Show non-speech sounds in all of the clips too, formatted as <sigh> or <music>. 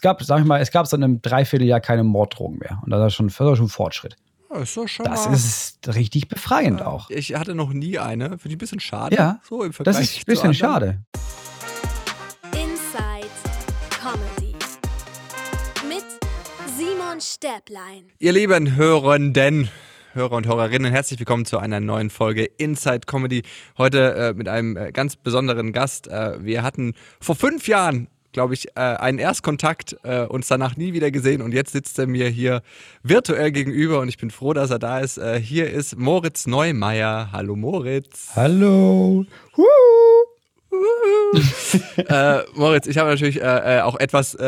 es gab, sag ich mal, es gab seit einem Dreivierteljahr keine Morddrogen mehr. Und das ist schon, das ist schon Fortschritt. Ja, ist Das mal. ist richtig befreiend auch. Ich hatte noch nie eine. Finde ich ein bisschen schade. Ja, so im Vergleich Das ist ein bisschen schade. Inside Comedy. Mit Simon Stäblein. Ihr lieben Hörenden, Hörer und Hörerinnen, herzlich willkommen zu einer neuen Folge Inside Comedy. Heute äh, mit einem äh, ganz besonderen Gast. Äh, wir hatten vor fünf Jahren, glaube ich, äh, einen Erstkontakt, äh, uns danach nie wieder gesehen und jetzt sitzt er mir hier virtuell gegenüber und ich bin froh, dass er da ist. Äh, hier ist Moritz Neumeier. Hallo Moritz. Hallo. Huh. <laughs> äh, Moritz, ich habe natürlich äh, äh, auch etwas äh,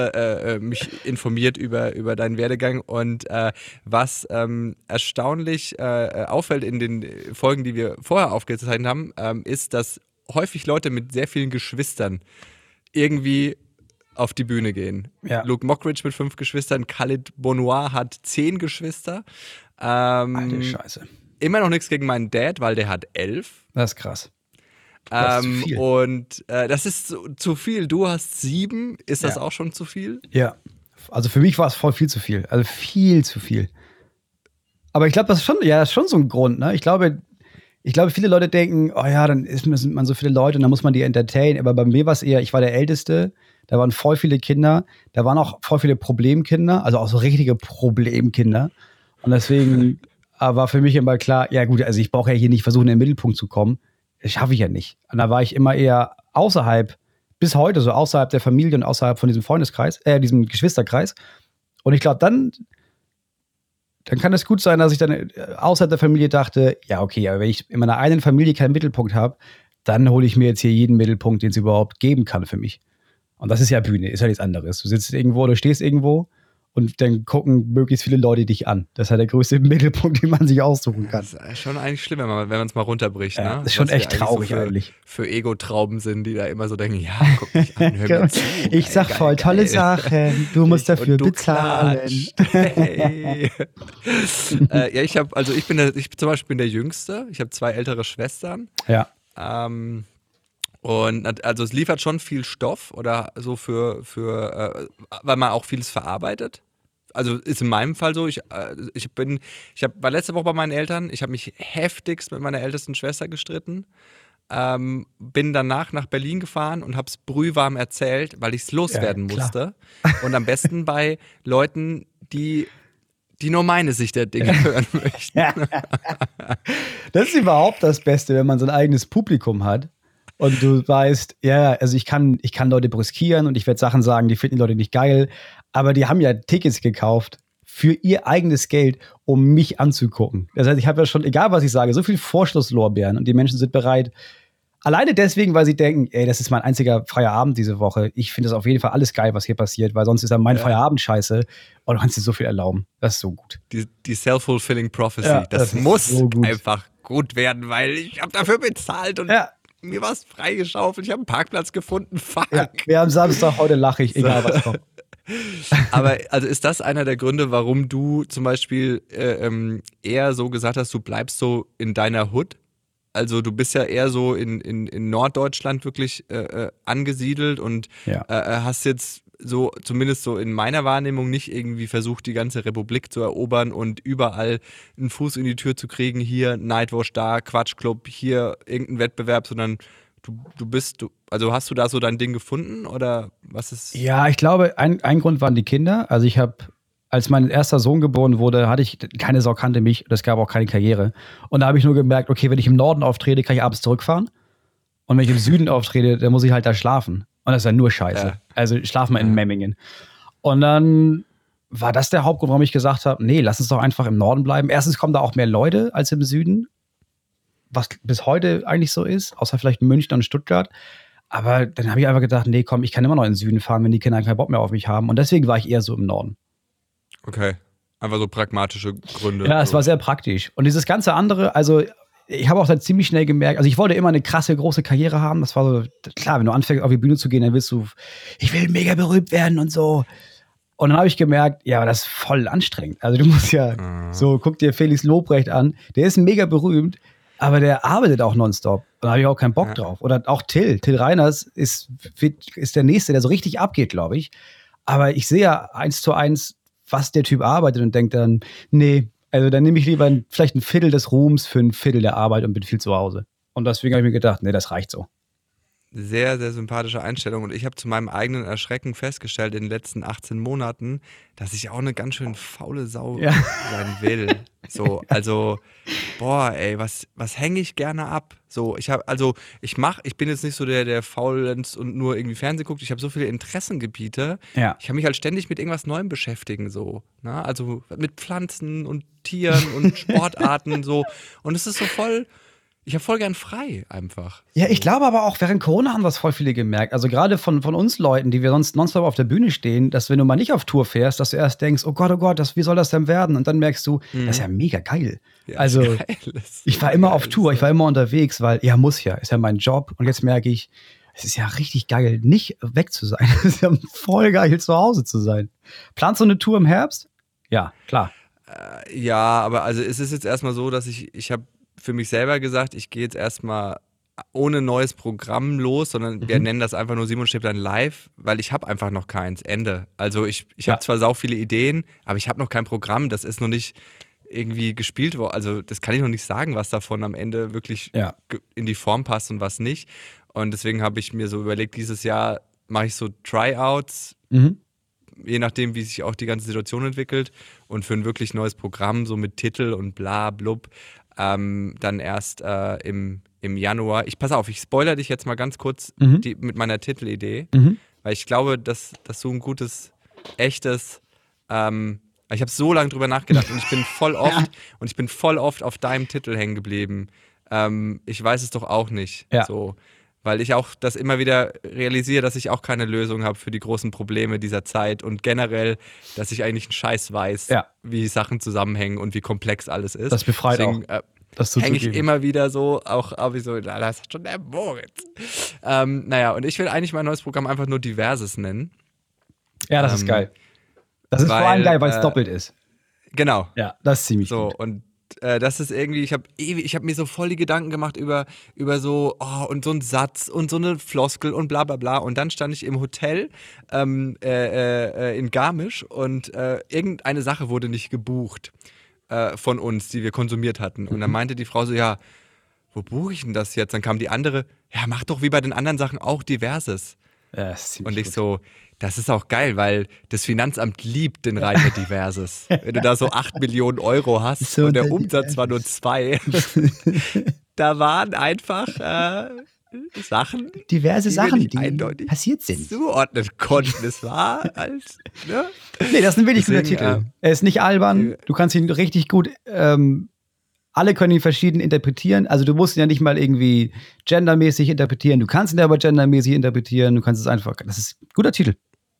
äh, mich informiert über, über deinen Werdegang und äh, was ähm, erstaunlich äh, auffällt in den Folgen, die wir vorher aufgezeichnet haben, ähm, ist, dass häufig Leute mit sehr vielen Geschwistern irgendwie auf die Bühne gehen. Ja. Luke Mockridge mit fünf Geschwistern, Khalid Bonoir hat zehn Geschwister. Ähm, Alte Scheiße. immer noch nichts gegen meinen Dad, weil der hat elf. Das ist krass. Das Ähm, und äh, das ist zu, zu viel. Du hast sieben. Ist das Ja. auch schon zu viel? Ja. Also für mich war es voll viel zu viel. Also viel zu viel. Aber ich glaube, das ist schon, ja, das ist schon so ein Grund, ne? Ich glaube, ich glaube, viele Leute denken, oh ja, dann ist, sind man so viele Leute und dann muss man die entertainen. Aber bei mir war es eher, ich war der Älteste, da waren voll viele Kinder, da waren auch voll viele Problemkinder, also auch so richtige Problemkinder. Und deswegen <laughs> war für mich immer klar, ja gut, also ich brauche ja hier nicht versuchen, in den Mittelpunkt zu kommen. Das schaffe ich ja nicht. Und da war ich immer eher außerhalb, bis heute, so außerhalb der Familie und außerhalb von diesem Freundeskreis, äh, diesem Geschwisterkreis. Und ich glaube, dann, dann kann es gut sein, dass ich dann äh, außerhalb der Familie dachte, ja, okay, aber wenn ich in meiner eigenen Familie keinen Mittelpunkt habe, dann hole ich mir jetzt hier jeden Mittelpunkt, den es überhaupt geben kann für mich. Und das ist ja Bühne, ist ja nichts anderes. Du sitzt irgendwo, du stehst irgendwo und dann gucken möglichst viele Leute dich an. Das ist ja der größte <laughs> Mittelpunkt, den man sich aussuchen kann. Das ist schon eigentlich schlimm, wenn man wenn es mal runterbricht. Ja, ne? das ist schon Was echt eigentlich traurig so für, eigentlich. Für Ego-Trauben sind, die da immer so denken: Ja, guck mich an, hör mir <laughs> zu. ich sag Geil, voll geil, tolle. Sachen. Du <laughs> musst dafür du bezahlen. Hey. äh, ja, ich habe, also ich bin der, ich zum Beispiel bin der Jüngste. Ich habe zwei ältere Schwestern. Ja. Ähm, und also es liefert schon viel Stoff oder so für, für äh, weil man auch vieles verarbeitet. Also ist in meinem Fall so, ich, äh, ich bin, ich hab, war letzte Woche bei meinen Eltern, ich habe mich heftigst mit meiner ältesten Schwester gestritten. Ähm, bin danach nach Berlin gefahren und habe es brühwarm erzählt, weil ich es loswerden Ja, musste. Und am besten <laughs> bei Leuten, die, die nur meine Sicht der Dinge hören möchten. <laughs> Das ist überhaupt das Beste, wenn man so ein eigenes Publikum hat und du weißt, ja, also ich kann, ich kann Leute brüskieren und ich werde Sachen sagen, die finden die Leute nicht geil, aber die haben ja Tickets gekauft für ihr eigenes Geld, um mich anzugucken. Das heißt, ich habe ja schon, egal was ich sage, so viel Vorschlusslorbeeren und die Menschen sind bereit, alleine deswegen, weil sie denken, ey, das ist mein einziger freier Abend diese Woche. Ich finde das auf jeden Fall alles geil, was hier passiert, weil sonst ist ja mein Ja. Feierabend scheiße und du kannst dir so viel erlauben. Das ist so gut. die, die self-fulfilling prophecy. Ja, das, das muss so gut. einfach gut werden, weil ich habe dafür bezahlt und Ja. Mir war es freigeschaufelt. Ich habe einen Parkplatz gefunden. <laughs> Fuck. Ja, wir haben Samstag, heute lache ich, egal was kommt. <laughs> Aber also ist das einer der Gründe, warum du zum Beispiel äh, ähm, eher so gesagt hast, du bleibst so in deiner Hood? Also du bist ja eher so in, in, in Norddeutschland wirklich äh, äh, angesiedelt und Ja. äh, äh, hast jetzt so, zumindest so in meiner Wahrnehmung, nicht irgendwie versucht, die ganze Republik zu erobern und überall einen Fuß in die Tür zu kriegen. Hier Nightwatch, da Quatschclub, hier irgendein Wettbewerb, sondern du, du bist, du, also hast du da so dein Ding gefunden oder was ist? Ja, ich glaube, ein, ein Grund waren die Kinder. Also ich habe, als mein erster Sohn geboren wurde, hatte ich keine Sau kannte mich und es gab auch keine Karriere. Und da habe ich nur gemerkt, okay, wenn ich im Norden auftrete, kann ich abends zurückfahren. Und wenn ich im Süden auftrete, dann muss ich halt da schlafen. Und das ist ja nur Scheiße. Ja. Also ich schlafe mal in Ja. Memmingen. Und dann war das der Hauptgrund, warum ich gesagt habe, nee, lass uns doch einfach im Norden bleiben. Erstens kommen da auch mehr Leute als im Süden, was bis heute eigentlich so ist, außer vielleicht München und Stuttgart. Aber dann habe ich einfach gedacht, nee, komm, ich kann immer noch in den Süden fahren, wenn die Kinder keinen Bock mehr auf mich haben. Und deswegen war ich eher so im Norden. Okay. Einfach so pragmatische Gründe. Ja, es war sehr praktisch. Und dieses ganze andere, also ich habe auch dann ziemlich schnell gemerkt, also ich wollte immer eine krasse, große Karriere haben. Das war so, klar, wenn du anfängst, auf die Bühne zu gehen, dann willst du, ich will mega berühmt werden und so. Und dann habe ich gemerkt, ja, aber das ist voll anstrengend. Also du musst ja, Mhm. so, guck dir Felix Lobrecht an, der ist mega berühmt, aber der arbeitet auch nonstop. Und da habe ich auch keinen Bock Ja. drauf. Oder auch Till, Till Reiners ist, ist der Nächste, der so richtig abgeht, glaube ich. Aber ich sehe ja eins zu eins, was der Typ arbeitet und denke dann, nee, also dann nehme ich lieber ein, vielleicht ein Viertel des Ruhms für ein Viertel der Arbeit und bin viel zu Hause. Und deswegen habe ich mir gedacht, nee, das reicht so. Sehr, sehr sympathische Einstellung. Und ich habe zu meinem eigenen Erschrecken festgestellt in den letzten 18 Monaten, dass ich auch eine ganz schön faule Sau Ja. <laughs> sein will. So, also, boah, ey, was, was hänge ich gerne ab? So, ich habe, also, ich mache, ich bin jetzt nicht so der, der faulenzt und nur irgendwie Fernsehen guckt. Ich habe so viele Interessengebiete. Ja. Ich kann mich halt ständig mit irgendwas Neuem beschäftigen, so. Ne? Also mit Pflanzen und Tieren und <laughs> Sportarten, so. Und es ist so voll, ich habe voll gern frei einfach. Ja, ich glaube aber auch, während Corona haben das voll viele gemerkt. Also gerade von, von uns Leuten, die wir sonst nonstop auf der Bühne stehen, dass wenn du mal nicht auf Tour fährst, dass du erst denkst, oh Gott, oh Gott, das, wie soll das denn werden? Und dann merkst du, das ist ja mega geil. Ja, also <laughs> geil, ich war immer geil, auf Tour, ich war immer unterwegs, weil ja, muss ja, ist ja mein Job. Und jetzt merke ich, es ist ja richtig geil, nicht weg zu sein. <laughs> Es ist ja voll geil, zu Hause zu sein. Planst du eine Tour im Herbst? Ja, klar. Ja, aber also es ist jetzt erstmal so, dass ich, ich habe für mich selber gesagt, ich gehe jetzt erstmal ohne neues Programm los, sondern wir nennen das einfach nur Simon Stäblein live, weil ich habe einfach noch keins. Ende. Also ich, ich Ja. habe zwar sau viele Ideen, aber ich habe noch kein Programm. Das ist noch nicht irgendwie gespielt worden. Also das kann ich noch nicht sagen, was davon am Ende wirklich Ja. in die Form passt und was nicht. Und deswegen habe ich mir so überlegt, dieses Jahr mache ich so Tryouts, Mhm. je nachdem, wie sich auch die ganze Situation entwickelt. Und für ein wirklich neues Programm, so mit Titel und bla blub, ähm, dann erst äh, im, im Januar. Ich pass auf, ich spoiler dich jetzt mal ganz kurz Mhm. die, mit meiner Titelidee, Mhm. weil ich glaube, dass, dass so ein gutes, echtes, ähm, ich habe so lange drüber nachgedacht und ich bin voll <laughs> oft und ich bin voll oft auf deinem Titel hängen geblieben. Ähm, ich weiß es doch auch nicht. Ja. So. Weil ich auch das immer wieder realisiere, dass ich auch keine Lösung habe für die großen Probleme dieser Zeit und generell, dass ich eigentlich einen Scheiß weiß, Ja. wie Sachen zusammenhängen und wie komplex alles ist. Das befreit Deswegen, Äh, Das hänge ich immer wieder so, auch, auch wie so, na, das hat schon der Moritz. Ähm, naja, und ich will eigentlich mein neues Programm einfach nur Diverses nennen. Ja, das ist ähm, geil. Das ist vor weil, allem geil, weil es äh, doppelt ist. Genau. Ja, das ist ziemlich So, gut. und äh, das ist irgendwie, ich habe ewig, ich habe mir so voll die Gedanken gemacht über, über so, oh, und so ein Satz und so eine Floskel und bla bla bla. Und dann stand ich im Hotel ähm, äh, äh, in Garmisch und äh, irgendeine Sache wurde nicht gebucht äh, von uns, die wir konsumiert hatten. Und dann meinte die Frau so, ja, wo buche ich denn das jetzt? Dann kam die andere, ja, mach doch wie bei den anderen Sachen auch diverses. Ja, ziemlich Und ich so, das ist auch geil, weil das Finanzamt liebt den Reiter Diverses. <laughs> Wenn du da so 8 Millionen Euro hast So und der Umsatz war nur zwei, <laughs> da waren einfach äh, Sachen, diverse die Sachen, die eindeutig passiert sind. zuordnen konnten. Es war als, ne? Nee, das ist ein wirklich guter Titel. Er ist nicht albern. äh, Du kannst ihn richtig gut. Ähm, alle können ihn verschieden interpretieren. Also du musst ihn ja nicht mal irgendwie gendermäßig interpretieren. Du kannst ihn aber gendermäßig interpretieren. Du kannst es einfach. Das ist ein guter Titel.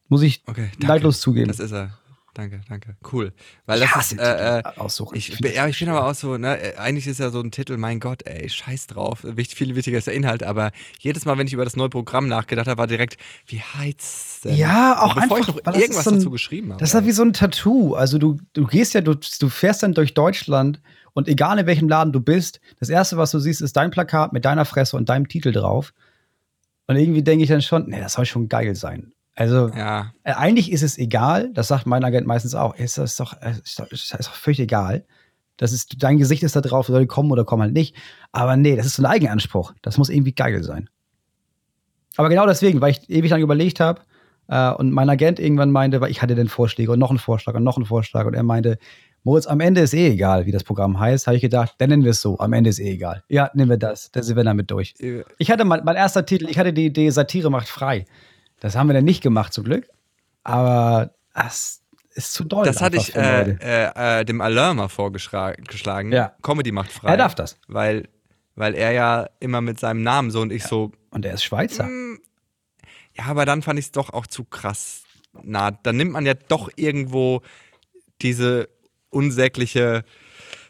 Muss ich Okay, neidlos zugeben. Das ist er. Danke, danke. Cool. Weil Ich das hasse ist, äh, äh, aussuchen. Ich, das ja, ich bin aber auch so, ne, eigentlich ist ja so ein Titel, mein Gott, ey, scheiß drauf. Wicht, viel wichtiger ist der Inhalt, aber jedes Mal, wenn ich über das neue Programm nachgedacht habe, war direkt, wie heizt denn? Ja, auch Bevor ich einfach, noch weil das irgendwas so ein- dazu geschrieben habe. Das ist ja wie so ein Tattoo. Also du, du gehst ja, du, du fährst dann durch Deutschland und egal in welchem Laden du bist, das erste, was du siehst, ist dein Plakat mit deiner Fresse und deinem Titel drauf. Und irgendwie denke ich dann schon, nee, das soll schon geil sein. Also ja, äh, eigentlich ist es egal, das sagt mein Agent meistens auch, ist das doch, äh, ist doch, ist doch völlig egal. Das ist, dein Gesicht ist da drauf, soll kommen oder kommen halt nicht. Aber nee, das ist so ein Eigenanspruch. Das muss irgendwie geil sein. Aber genau deswegen, weil ich ewig lang überlegt habe äh, und mein Agent irgendwann meinte, weil ich hatte den Vorschläge und noch einen Vorschlag und noch einen Vorschlag und er meinte, Moritz, am Ende ist eh egal, wie das Programm heißt, habe ich gedacht, dann nennen wir es so, am Ende ist eh egal. Ja, nehmen wir das, dann sind wir damit durch. Ich hatte mein, mein erster Titel, ich hatte die Idee, Satire macht frei. Das haben wir dann nicht gemacht, zum Glück. Aber das ist zu doll. das hatte ich äh, äh, äh, dem Alain mal vorgeschlagen. Ja. Comedy macht frei. Er darf das. Weil, weil er ja immer mit seinem Namen so und ich so, Und er ist Schweizer. Mm, Ja, aber dann fand ich es doch auch zu krass. Na, dann nimmt man ja doch irgendwo diese unsägliche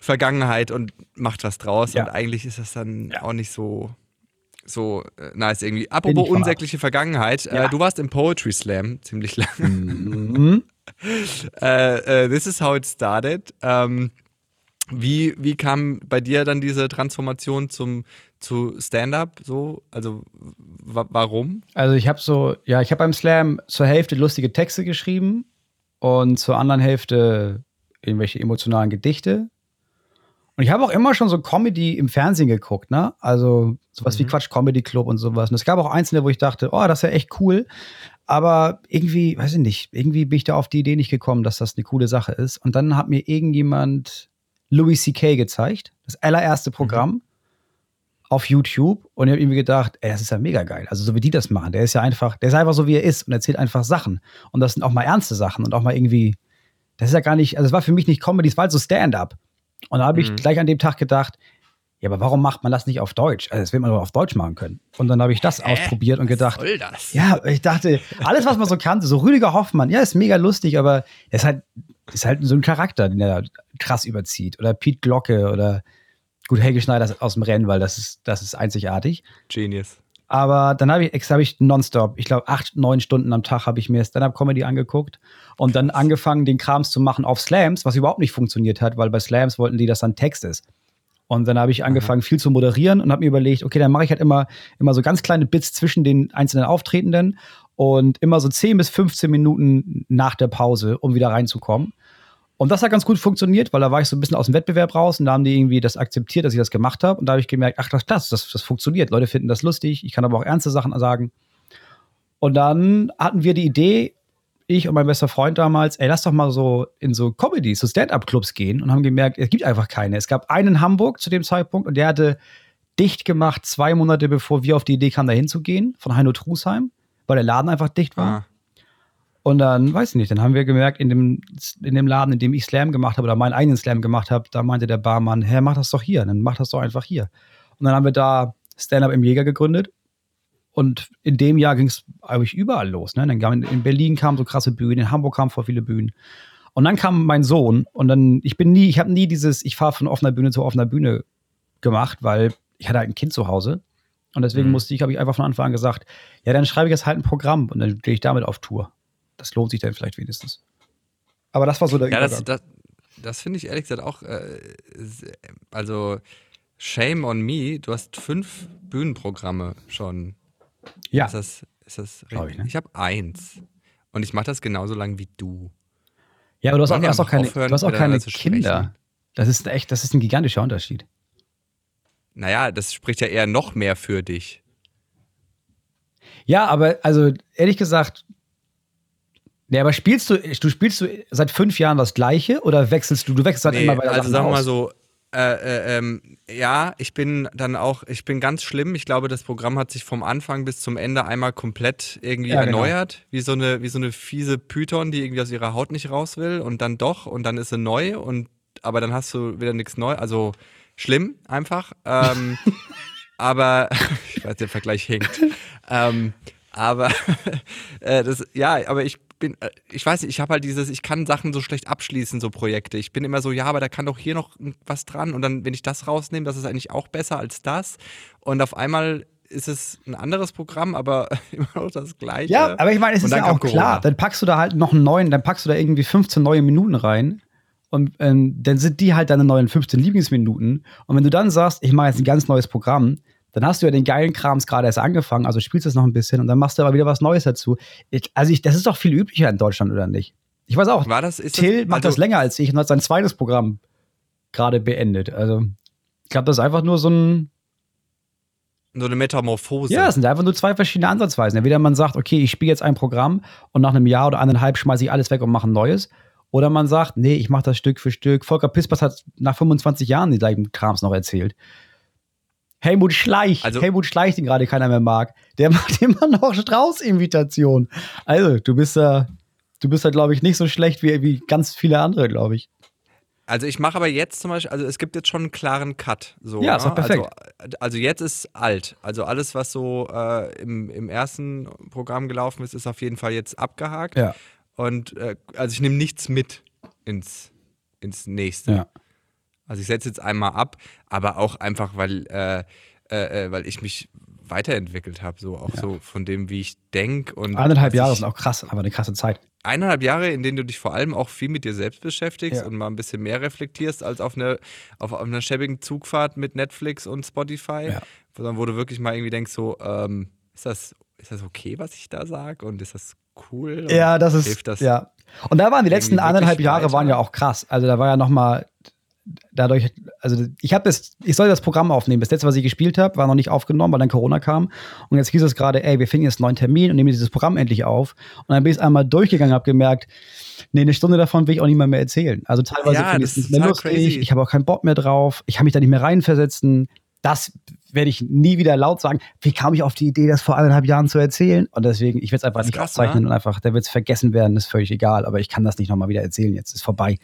Vergangenheit und macht was draus. Ja. Und eigentlich ist das dann Ja. auch nicht so, so äh, nice irgendwie. Apropos unsägliche Vergangenheit, Ja. äh, du warst im Poetry Slam ziemlich lange. Mhm. <laughs> äh, äh, this is how it started. Ähm, Wie, wie kam bei dir dann diese Transformation zum, zu Stand-up so? Also warum? Also ich habe so, ja, ich habe beim Slam zur Hälfte lustige Texte geschrieben und zur anderen Hälfte irgendwelche emotionalen Gedichte. Und ich habe auch immer schon so Comedy im Fernsehen geguckt, ne? Also sowas mhm. wie Quatsch Comedy Club und sowas. Und es gab auch einzelne, wo ich dachte, oh, das ist ja echt cool. Aber irgendwie, weiß ich nicht, irgendwie bin ich da auf die Idee nicht gekommen, dass das eine coole Sache ist. Und dann hat mir irgendjemand Louis C.K. gezeigt, das allererste mhm. Programm mhm. auf YouTube. Und ich habe irgendwie gedacht, ey, das ist ja mega geil. Also so wie die das machen. Der ist ja einfach, der ist einfach so, wie er ist und erzählt einfach Sachen. Und das sind auch mal ernste Sachen und auch mal irgendwie, das ist ja gar nicht, also es war für mich nicht Comedy, es war halt so Stand-up. Und da habe ich mhm. gleich an dem Tag gedacht, ja, aber warum macht man das nicht auf Deutsch? Also, das will man nur auf Deutsch machen können. Und dann habe ich das Hä? ausprobiert und gedacht, Was soll das? ja, ich dachte, alles, was man so kannte, so Rüdiger Hoffmann, ja, ist mega lustig, aber er ist halt, ist halt so ein Charakter, den er krass überzieht. Oder Pete Glocke oder gut, Helge Schneider aus dem Rennen, weil das ist, das ist einzigartig. Genius. Aber dann habe ich, hab ich nonstop, ich glaube, acht, neun Stunden am Tag habe ich mir Stand-Up-Comedy angeguckt und dann angefangen, den Krams zu machen auf Slams, was überhaupt nicht funktioniert hat, weil bei Slams wollten die, dass dann Text ist. Und dann habe ich angefangen, viel zu moderieren und habe mir überlegt, okay, dann mache ich halt immer, immer so ganz kleine Bits zwischen den einzelnen Auftretenden und immer so 10 bis 15 Minuten nach der Pause, um wieder reinzukommen. Und das hat ganz gut funktioniert, weil da war ich so ein bisschen aus dem Wettbewerb raus und da haben die irgendwie das akzeptiert, dass ich das gemacht habe. Und da habe ich gemerkt, ach, das, das, das, das funktioniert. Leute finden das lustig. Ich kann aber auch ernste Sachen sagen. Und dann hatten wir die Idee, ich und mein bester Freund damals, ey, lass doch mal so in so Comedies, so Stand-up-Clubs gehen und haben gemerkt, es gibt einfach keine. Es gab einen in Hamburg zu dem Zeitpunkt und der hatte dicht gemacht, zwei Monate bevor wir auf die Idee kamen, da hinzugehen, von Heino Trusheim, weil der Laden einfach dicht war. Ah. Und dann, weiß ich nicht, dann haben wir gemerkt, in dem, in dem Laden, in dem ich Slam gemacht habe oder meinen eigenen Slam gemacht habe, da meinte der Barmann, Herr, mach das doch hier, dann mach das doch einfach hier. Und dann haben wir da Stand-Up im Jäger gegründet. Und in dem Jahr ging es eigentlich überall los. Ne? Dann kam, in Berlin kamen so krasse Bühnen, in Hamburg kamen vor viele Bühnen. Und dann kam mein Sohn und dann, ich bin nie, ich habe nie dieses, ich fahre von offener Bühne zu offener Bühne gemacht, weil ich hatte halt ein Kind zu Hause. Und deswegen mhm. musste ich, habe ich einfach von Anfang an gesagt, ja, dann schreibe ich jetzt halt ein Programm und dann gehe ich damit auf Tour das lohnt sich dann vielleicht wenigstens. Aber das war so der Ja, Übergang. das, das, das finde ich ehrlich gesagt auch, äh, also shame on me, du hast fünf Bühnenprogramme schon. Ja. Ist das, ist das ich, ne? ich habe eins. Und ich mache das genauso lang wie du. Ja, aber du hast, auch, hast auch, keine, du hast auch keine Kinder. Das ist echt, das ist ein gigantischer Unterschied. Naja, das spricht ja eher noch mehr für dich. Ja, aber also ehrlich gesagt, Nee, aber spielst du, du spielst du seit fünf Jahren das Gleiche oder wechselst du? Du wechselst halt nee, immer bei der Also sagen wir mal so, äh, äh, ähm, ja, ich bin dann auch, ich bin ganz schlimm. Ich glaube, das Programm hat sich vom Anfang bis zum Ende einmal komplett irgendwie ja, genau. erneuert, genau. wie so eine, wie so eine fiese Python, die irgendwie aus ihrer Haut nicht raus will und dann doch und dann ist sie neu und aber dann hast du wieder nichts neu. Also schlimm einfach. Ähm, <laughs> aber <laughs> ich weiß, der Vergleich hinkt. Ähm, aber <laughs> äh, das, ja, aber ich bin, äh, ich weiß nicht, ich habe halt dieses, ich kann Sachen so schlecht abschließen, so Projekte. Ich bin immer so, ja, aber da kann doch hier noch was dran. Und dann, wenn ich das rausnehme, das ist eigentlich auch besser als das. Und auf einmal ist es ein anderes Programm, aber <laughs> immer noch das gleiche. Ja, aber ich meine, es ist ja auch klar. Dann packst du da halt noch einen neuen, dann packst du da irgendwie 15 neue Minuten rein. Und ähm, dann sind die halt deine neuen 15 Lieblingsminuten. Und wenn du dann sagst, ich mache jetzt ein ganz neues Programm, dann hast du ja den geilen Krams gerade erst angefangen, also spielst du es noch ein bisschen und dann machst du aber wieder was Neues dazu. Ich, also ich, das ist doch viel üblicher in Deutschland, oder nicht? Ich weiß auch, War das, Till das, macht also das länger als ich und hat sein zweites Programm gerade beendet. Also ich glaube, das ist einfach nur so ein so eine Metamorphose. Ja, es sind einfach nur zwei verschiedene Ansatzweisen. Entweder man sagt, okay, ich spiele jetzt ein Programm und nach einem Jahr oder anderthalb schmeiße ich alles weg und mache ein neues. Oder man sagt, nee, ich mache das Stück für Stück. Volker Pispers hat nach 25 Jahren die gleichen Krams noch erzählt. Helmut Schleich, also, Helmut Schleich, den gerade keiner mehr mag, der <laughs> macht immer noch Strauß-Invitation. Also, du bist da, du bist da, glaube ich, nicht so schlecht wie, wie ganz viele andere, glaube ich. Also ich mache aber jetzt zum Beispiel, also es gibt jetzt schon einen klaren Cut. So, ja, ist ne? perfekt. Also, also, jetzt ist alt. Also alles, was so äh, im, im ersten Programm gelaufen ist, ist auf jeden Fall jetzt abgehakt. Ja. Und äh, also ich nehme nichts mit ins, ins nächste. Ja. Also ich setze jetzt einmal ab, aber auch einfach, weil, äh, äh, äh weil ich mich weiterentwickelt habe, so auch ja. so von dem, wie ich denke. Eineinhalb Jahre sind auch krass, aber eine krasse Zeit. eineinhalb Jahre, in denen du dich vor allem auch viel mit dir selbst beschäftigst Ja. und mal ein bisschen mehr reflektierst als auf, eine, auf, auf einer schäbigen Zugfahrt mit Netflix und Spotify, Ja. sondern wo du wirklich mal irgendwie denkst, so, ähm, ist, das, ist das okay, was ich da sage und ist das cool? Ja, das ist, hilft das ja. Und da waren die letzten wirklich Jahre weiter? waren ja auch krass. Also da war ja noch mal dadurch, also ich habe das, ich soll das Programm aufnehmen. Das letzte, was ich gespielt habe, war noch nicht aufgenommen, weil dann Corona kam. Und jetzt hieß es gerade, ey, wir finden jetzt einen neuen Termin und nehmen dieses Programm endlich auf. Und dann bin ich es einmal durchgegangen, habe gemerkt, nee, eine Stunde davon will ich auch nicht mehr, erzählen. Also teilweise Ja, finde ich es nicht mehr lustig. crazy. Ich habe auch keinen Bock mehr drauf. Ich kann mich da nicht mehr reinversetzen. Das werde ich nie wieder laut sagen. Wie kam ich auf die Idee, das vor eineinhalb Jahren zu erzählen? Und deswegen, ich werde es einfach nicht krass, aufzeichnen ne? und einfach, der wird es vergessen werden, ist völlig egal. Aber ich kann das nicht nochmal wieder erzählen jetzt. Ist vorbei.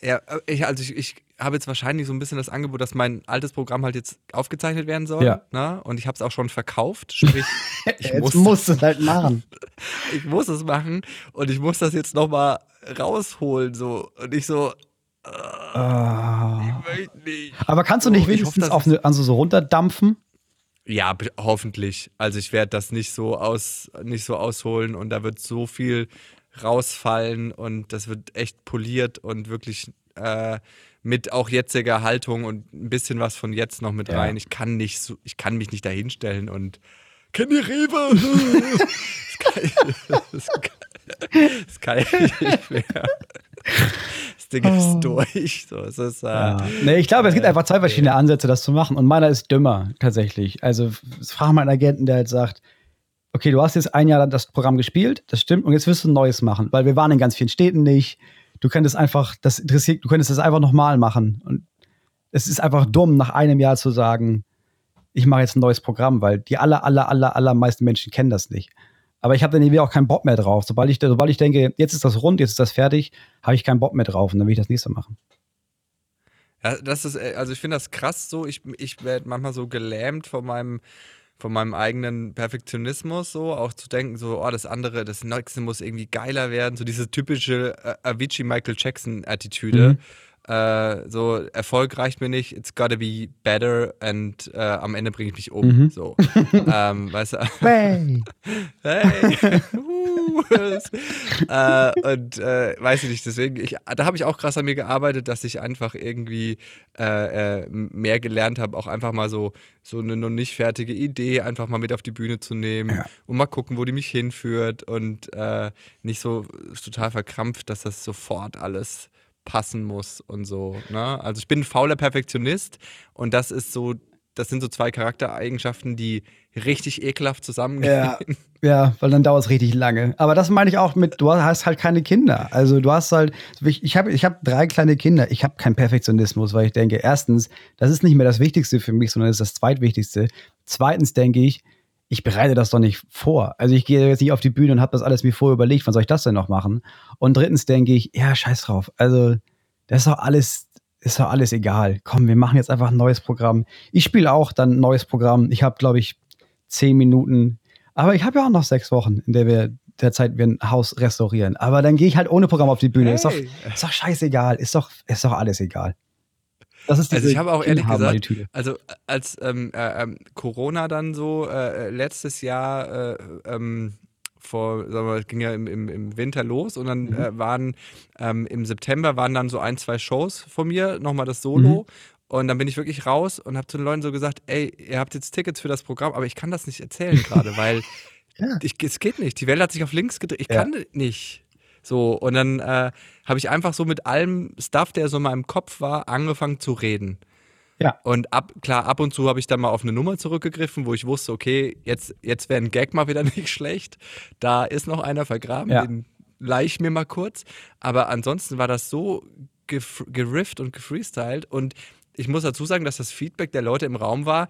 Ja, äh, ich, also ich, ich habe jetzt wahrscheinlich so ein bisschen das Angebot, dass mein altes Programm halt jetzt aufgezeichnet werden soll. Ja. Ne? Und ich habe es auch schon verkauft. Sprich, <laughs> ich jetzt muss, es halt machen. <laughs> ich muss es machen und ich muss das jetzt nochmal rausholen. So. Und ich so, Ah. ich möchte nicht. Aber kannst du nicht ich wenigstens hoffe, auf eine, also so runterdampfen? Ja, hoffentlich. Also ich werde das nicht so aus, nicht so ausholen und da wird so viel rausfallen und das wird echt poliert und wirklich äh, mit auch jetziger Haltung und ein bisschen was von jetzt noch mit Ja. rein. Ich kann nicht so, ich kann mich nicht dahinstellen und kenn die Rewe. das, das, kann, ich nicht mehr. Das Ding ist durch. So, es ist, äh, Oh. Ja. Nee, ich glaube, es gibt einfach zwei verschiedene Ansätze, das zu machen. Und meiner ist dümmer, tatsächlich. Also, frag mal einen Agenten, der halt sagt, okay, du hast jetzt ein Jahr das Programm gespielt, das stimmt, und jetzt wirst du ein neues machen, weil wir waren in ganz vielen Städten nicht. Du könntest einfach, das interessiert, du könntest das einfach nochmal machen. Und es ist einfach dumm, nach einem Jahr zu sagen, ich mache jetzt ein neues Programm, weil die aller, aller, aller, allermeisten Menschen kennen das nicht. Aber ich habe dann irgendwie auch keinen Bock mehr drauf. Sobald ich, sobald ich denke, jetzt ist das rund, jetzt ist das fertig, habe ich keinen Bock mehr drauf und dann will ich das nächste machen. Ja, das ist, äh, also ich finde das krass so. Ich, ich werde manchmal so gelähmt von meinem, von meinem eigenen Perfektionismus, so auch zu denken, so, oh, das andere, das nächste muss irgendwie geiler werden. So diese typische äh, Avicii Michael Jackson-Attitüde. Mhm. Äh, so, Erfolg reicht mir nicht, it's gotta be better and äh, am Ende bringe ich mich um. Mhm. So. <laughs> ähm, weißt du, Hey. <laughs> Hey! <laughs> Äh, und äh, weiß ich nicht, deswegen, ich, da habe ich auch krass an mir gearbeitet, dass ich einfach irgendwie äh, mehr gelernt habe, auch einfach mal so, so eine noch nicht fertige Idee einfach mal mit auf die Bühne zu nehmen Ja. und mal gucken, wo die mich hinführt und nicht so total verkrampft, dass das sofort alles passen muss und so. Ne? Also ich bin ein fauler Perfektionist und das ist so, das sind so zwei Charaktereigenschaften, die richtig ekelhaft zusammengehen. Ja, ja, weil dann dauert es richtig lange. Aber das meine ich auch mit, du hast halt keine Kinder. Also du hast halt, ich, habe ich hab drei kleine Kinder. Ich habe keinen Perfektionismus, weil ich denke, erstens, das ist nicht mehr das Wichtigste für mich, sondern das ist das Zweitwichtigste. Zweitens denke ich, ich bereite das doch nicht vor. Also ich gehe jetzt nicht auf die Bühne und habe das alles mir vorher überlegt, wann soll ich das denn noch machen? Und drittens denke ich, ja, scheiß drauf. Also das ist doch alles, ist doch alles egal. Komm, wir machen jetzt einfach ein neues Programm. Ich spiele auch dann ein neues Programm. Ich habe, glaube ich, zehn Minuten. Aber ich habe ja auch noch sechs Wochen, in der wir derzeit wir ein Haus restaurieren. Aber dann gehe ich halt ohne Programm auf die Bühne. Ist, doch, Hey. ist doch scheißegal. Ist doch, ist doch alles egal. Das ist Also diese ich habe auch ehrlich gesagt, also als ähm, äh, ähm, Corona dann so äh, letztes Jahr äh, ähm, vor, sagen wir, mal, es ging ja im, im, im Winter los und dann Mhm. äh, waren ähm, im September waren dann so ein, zwei Shows von mir, nochmal das Solo. Mhm. Und dann bin ich wirklich raus und habe zu den Leuten so gesagt, ey, ihr habt jetzt Tickets für das Programm, aber ich kann das nicht erzählen gerade, weil <laughs> Ja. ich, es geht nicht. Die Welt hat sich auf links gedreht. Ich Ja. kann nicht. So, und dann äh, habe ich einfach so mit allem Stuff, der so in meinem Kopf war, angefangen zu reden. Ja. Und ab, klar, ab und zu habe ich dann mal auf eine Nummer zurückgegriffen, wo ich wusste, okay, jetzt, jetzt wäre ein Gag mal wieder <laughs> nicht schlecht. Da ist noch einer vergraben, Ja. den leih ich mir mal kurz. Aber ansonsten war das so gerifft und gefreestylt. Und ich muss dazu sagen, dass das Feedback der Leute im Raum war,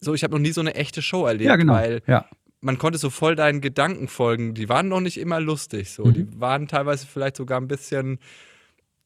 so, ich habe noch nie so eine echte Show erlebt, Ja, genau. weil ja. Man konnte so voll deinen Gedanken folgen. Die waren noch nicht immer lustig. So. Mhm. Die waren teilweise vielleicht sogar ein bisschen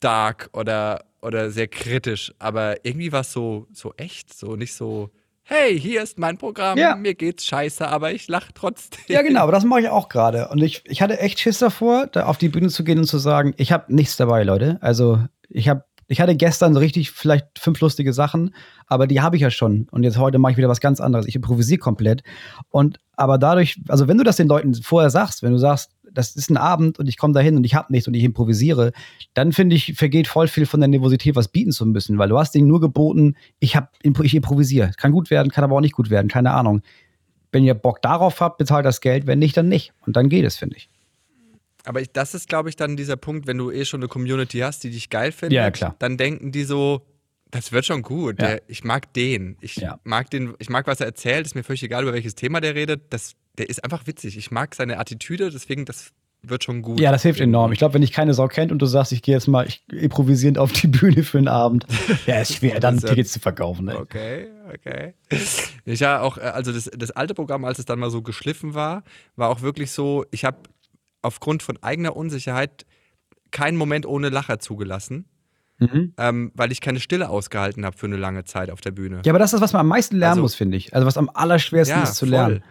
dark oder, oder sehr kritisch. Aber irgendwie war es so, so echt, so nicht so, hey, hier ist mein Programm, Ja. mir geht's scheiße, aber ich lache trotzdem. Ja, genau, aber das mache ich auch gerade. Und ich, ich hatte echt Schiss davor, da auf die Bühne zu gehen und zu sagen, ich habe nichts dabei, Leute. Also ich habe, ich hatte gestern so richtig vielleicht fünf lustige Sachen, aber die habe ich ja schon. Und jetzt heute mache ich wieder was ganz anderes. Ich improvisiere komplett. Und aber dadurch, also wenn du das den Leuten vorher sagst, wenn du sagst, das ist ein Abend und ich komme da hin und ich habe nichts und ich improvisiere, dann finde ich, vergeht voll viel von der Nervosität, was bieten zu müssen, weil du hast denen nur geboten, ich, ich improvisiere. Kann gut werden, kann aber auch nicht gut werden, keine Ahnung. Wenn ihr Bock darauf habt, bezahlt das Geld, wenn nicht, dann nicht. Und dann geht es, finde ich. Aber ich, das ist, glaube ich, dann dieser Punkt, wenn du eh schon eine Community hast, die dich geil findet, Ja, klar. dann denken die so, das wird schon gut. Ja. Der, ich mag den. Ich Ja. mag den, ich mag, was er erzählt, ist mir völlig egal, über welches Thema der redet. Das, der ist einfach witzig. Ich mag seine Attitüde, deswegen, das wird schon gut. Ja, das hilft enorm. Ich glaube, wenn dich keine Sau kennt und du sagst, ich gehe jetzt mal ich, improvisierend auf die <laughs> Bühne für einen Abend, ja, ist schwer, <laughs> dann Tickets zu verkaufen. Ne? Okay, okay. Ich ja auch, äh, also das, das alte Programm, als es dann mal so geschliffen war, war auch wirklich so, ich habe aufgrund von eigener Unsicherheit keinen Moment ohne Lacher zugelassen, Mhm. ähm, weil ich keine Stille ausgehalten habe für eine lange Zeit auf der Bühne. Ja, aber das ist, was man am meisten lernen Also- muss, finde ich. Also was am allerschwersten ist zu voll. lernen.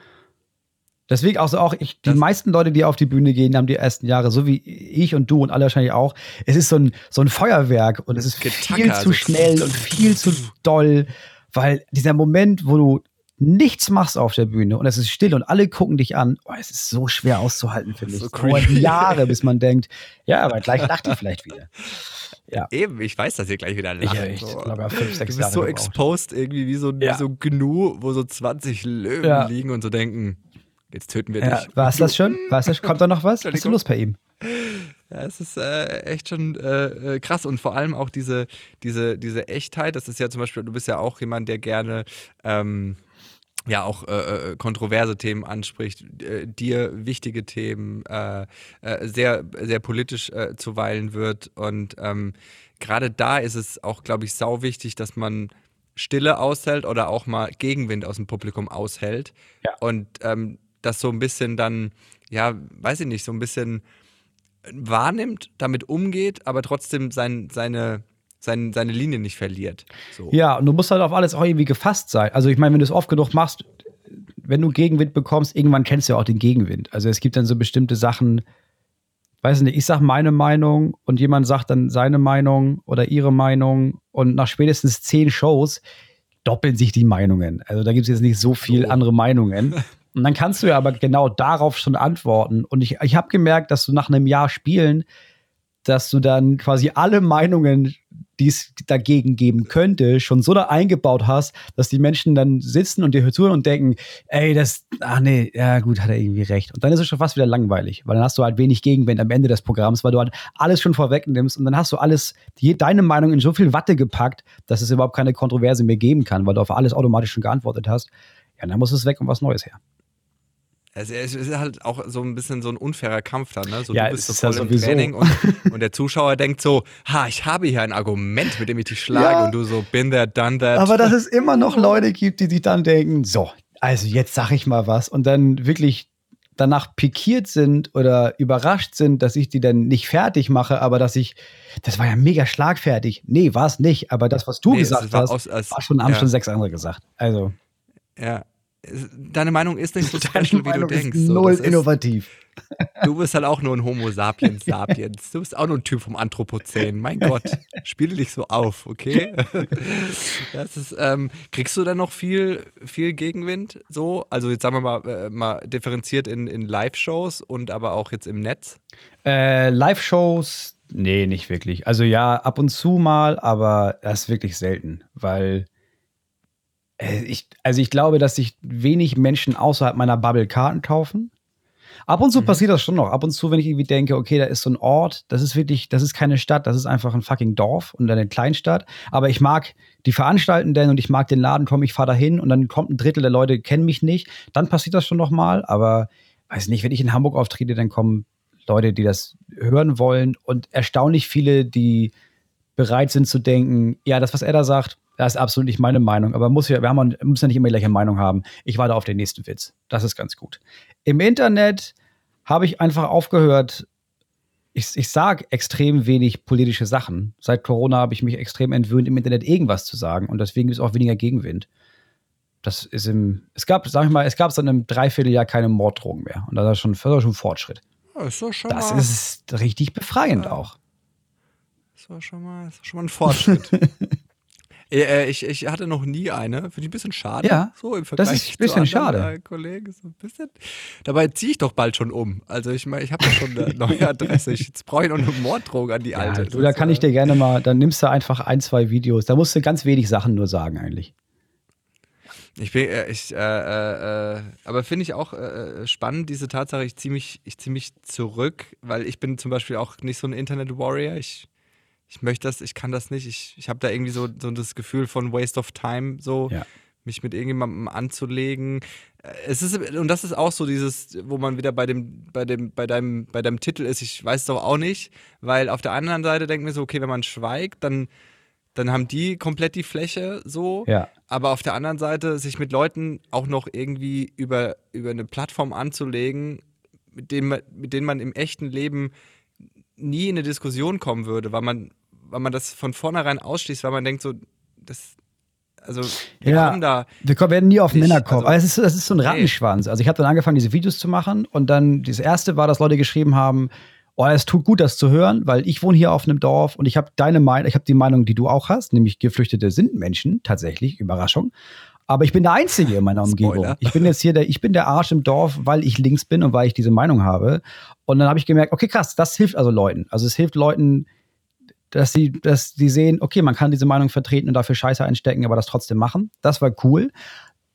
Deswegen auch so auch ich, die Das- meisten Leute, die auf die Bühne gehen, haben die ersten Jahre, so wie ich und du und alle wahrscheinlich auch. Es ist so ein, so ein Feuerwerk und es ist Getacker, viel zu so- schnell und viel zu doll, weil dieser Moment, wo du nichts machst auf der Bühne und es ist still und alle gucken dich an, oh, es ist so schwer auszuhalten, finde ich. <laughs> So Es dauert creepy. Jahre, bis man denkt, ja, aber gleich lacht ihr vielleicht wieder. Eben, ich weiß, dass ihr gleich wieder lacht. Ich echt so. locker fünf, sechs Du bist Jahre so gebraucht. exposed irgendwie wie so, Ja. wie so ein Gnu, wo so 20 Löwen Ja. liegen und so denken, jetzt töten wir Ja, dich. war es das schon? War es das? Kommt da noch was? Hast du. Lust bei ihm? Ja, es ist äh, echt schon äh, äh, krass und vor allem auch diese, diese, diese Echtheit. Das ist ja zum Beispiel, du bist ja auch jemand, der gerne ähm, ja auch äh, äh, kontroverse Themen anspricht, äh, dir wichtige Themen, äh, äh, sehr, sehr politisch äh, zuweilen wird. Und ähm, gerade da ist es auch, glaube ich, sau wichtig, dass man Stille aushält oder auch mal Gegenwind aus dem Publikum aushält. Ja. Und ähm, das so ein bisschen dann, ja, weiß ich nicht, so ein bisschen wahrnimmt, damit umgeht, aber trotzdem sein, seine, sein, seine Linie nicht verliert. So. Ja, und du musst halt auf alles auch irgendwie gefasst sein. Also ich meine, wenn du es oft genug machst, wenn du Gegenwind bekommst, irgendwann kennst du ja auch den Gegenwind. Also es gibt dann so bestimmte Sachen, weiß nicht, ich sag meine Meinung und jemand sagt dann seine Meinung oder ihre Meinung und nach spätestens zehn Shows doppeln sich die Meinungen. Also da gibt es jetzt nicht so viel Oh. andere Meinungen. <laughs> Und dann kannst du ja aber genau darauf schon antworten. Und ich, ich habe gemerkt, dass du nach einem Jahr Spielen, dass du dann quasi alle Meinungen, die es dagegen geben könnte, schon so da eingebaut hast, dass die Menschen dann sitzen und dir zuhören und denken, ey, das, ach nee, ja gut, hat er irgendwie recht. Und dann ist es schon fast wieder langweilig, weil dann hast du halt wenig Gegenwind am Ende des Programms, weil du halt alles schon vorwegnimmst und dann hast du alles, die, deine Meinung in so viel Watte gepackt, dass es überhaupt keine Kontroverse mehr geben kann, weil du auf alles automatisch schon geantwortet hast. Ja, dann muss es weg und was Neues her. Es, es ist halt auch so ein bisschen so ein unfairer Kampf dann, ne? So, Ja, du bist es so ist ja voll im sowieso. Training und, <laughs> und der Zuschauer denkt so, ha, ich habe hier ein Argument, mit dem ich dich schlage Ja. und du so, been there, done that. Aber dass es immer noch Leute gibt, die sich dann denken, so, also jetzt sag ich mal was und dann wirklich danach pikiert sind oder überrascht sind, dass ich die dann nicht fertig mache, aber dass ich, das war ja mega schlagfertig. Nee, war es nicht, aber das, was du Nee, es gesagt war hast, aus- als- war schon, haben ja. schon sechs andere gesagt. Also, ja. Deine Meinung ist nicht so deine special, wie du Meinung denkst. So, null das ist- innovativ. Du bist halt auch nur ein Homo sapiens <laughs> sapiens. Du bist auch nur ein Typ vom Anthropozän. Mein Gott, spiele dich so auf, okay? <laughs> Das ist, ähm, kriegst du dann noch viel, viel Gegenwind? So, also jetzt sagen wir mal, äh, mal differenziert in, in Live-Shows und aber auch jetzt im Netz. Äh, Live-Shows, nee, nicht wirklich. Also ja, ab und zu mal, aber das ist wirklich selten, weil ich, also ich glaube, dass sich wenig Menschen außerhalb meiner Bubble Karten kaufen. Ab und zu Mhm. passiert das schon noch. Ab und zu, wenn ich irgendwie denke, okay, da ist so ein Ort, das ist wirklich, das ist keine Stadt, das ist einfach ein fucking Dorf und eine Kleinstadt. Aber ich mag die Veranstaltenden und ich mag den Laden, komm, ich fahre da hin und dann kommt ein Drittel der Leute, kennen mich nicht. Dann passiert das schon noch mal. Aber weiß nicht, wenn ich in Hamburg auftrete, dann kommen Leute, die das hören wollen und erstaunlich viele, die bereit sind zu denken, ja, das, was er da sagt, das ist absolut nicht meine Meinung. Aber muss ja, wir haben, müssen ja nicht immer die gleiche Meinung haben. Ich warte auf den nächsten Witz. Das ist ganz gut. Im Internet habe ich einfach aufgehört, ich, ich sage extrem wenig politische Sachen. Seit Corona habe ich mich extrem entwöhnt, im Internet irgendwas zu sagen und deswegen gibt es auch weniger Gegenwind. Das ist im, es gab, sag ich mal, es gab seit einem Dreivierteljahr keine Morddrogen mehr. Und das ist schon, das ist schon Fortschritt. Ja, ist Das ist richtig befreiend auch. Ist doch schon mal, ist doch schon mal ein Fortschritt. <laughs> Äh, ich, ich hatte noch nie eine. Finde ich ein bisschen schade. Ja, so im das Vergleich ist ein bisschen zu anderen, schade. Äh, Kollegen. So ein bisschen. Dabei ziehe ich doch bald schon um. Also ich meine, ich habe ja schon eine <laughs> neue Adresse. Ich, jetzt brauche ich noch eine Morddrohung an die Ja, alte. du, da kann ich dir gerne mal, dann nimmst du einfach ein, zwei Videos. Da musst du ganz wenig Sachen nur sagen eigentlich. Ich bin, äh, ich, äh, äh, äh, aber finde ich auch äh, spannend, diese Tatsache, ich ziehe mich, ich zieh mich zurück, weil ich bin zum Beispiel auch nicht so ein Internet-Warrior. Ich, ich möchte das, ich kann das nicht. Ich, ich habe da irgendwie so, so das Gefühl von Waste of Time, so Ja. mich mit irgendjemandem anzulegen. Äh, Es ist, und das ist auch so dieses, wo man wieder bei dem, bei dem, bei deinem, bei deinem Titel ist, ich weiß es doch auch nicht, weil auf der anderen Seite denkt mir so, okay, wenn man schweigt, dann, dann haben die komplett die Fläche so. Ja. Aber auf der anderen Seite, sich mit Leuten auch noch irgendwie über, über eine Plattform anzulegen, mit, dem, man- mit denen man im echten Leben nie in eine Diskussion kommen würde, weil man, weil man das von vornherein ausschließt, weil man denkt so, das, also wir Ja. kommen da, Wir kommen- werden nie auf den Nenner kommen. also- Aber es ist, das ist so ein Rattenschwanz. Also ich habe dann angefangen, diese Videos zu machen und dann das erste war, dass Leute geschrieben haben, oh, es tut gut, das zu hören, weil ich wohne hier auf einem Dorf und ich habe deine Meinung, ich habe die Meinung, die du auch hast, nämlich Geflüchtete sind Menschen, tatsächlich, Überraschung. Aber ich bin der Einzige in meiner <laughs> Umgebung. Spoiler. Ich bin jetzt hier der, ich bin der Arsch im Dorf, weil ich links bin und weil ich diese Meinung habe. Und dann habe ich gemerkt, okay, krass, das hilft also Leuten. Also es hilft Leuten, dass sie, dass die sehen, okay, man kann diese Meinung vertreten und dafür Scheiße einstecken, aber das trotzdem machen. Das war cool.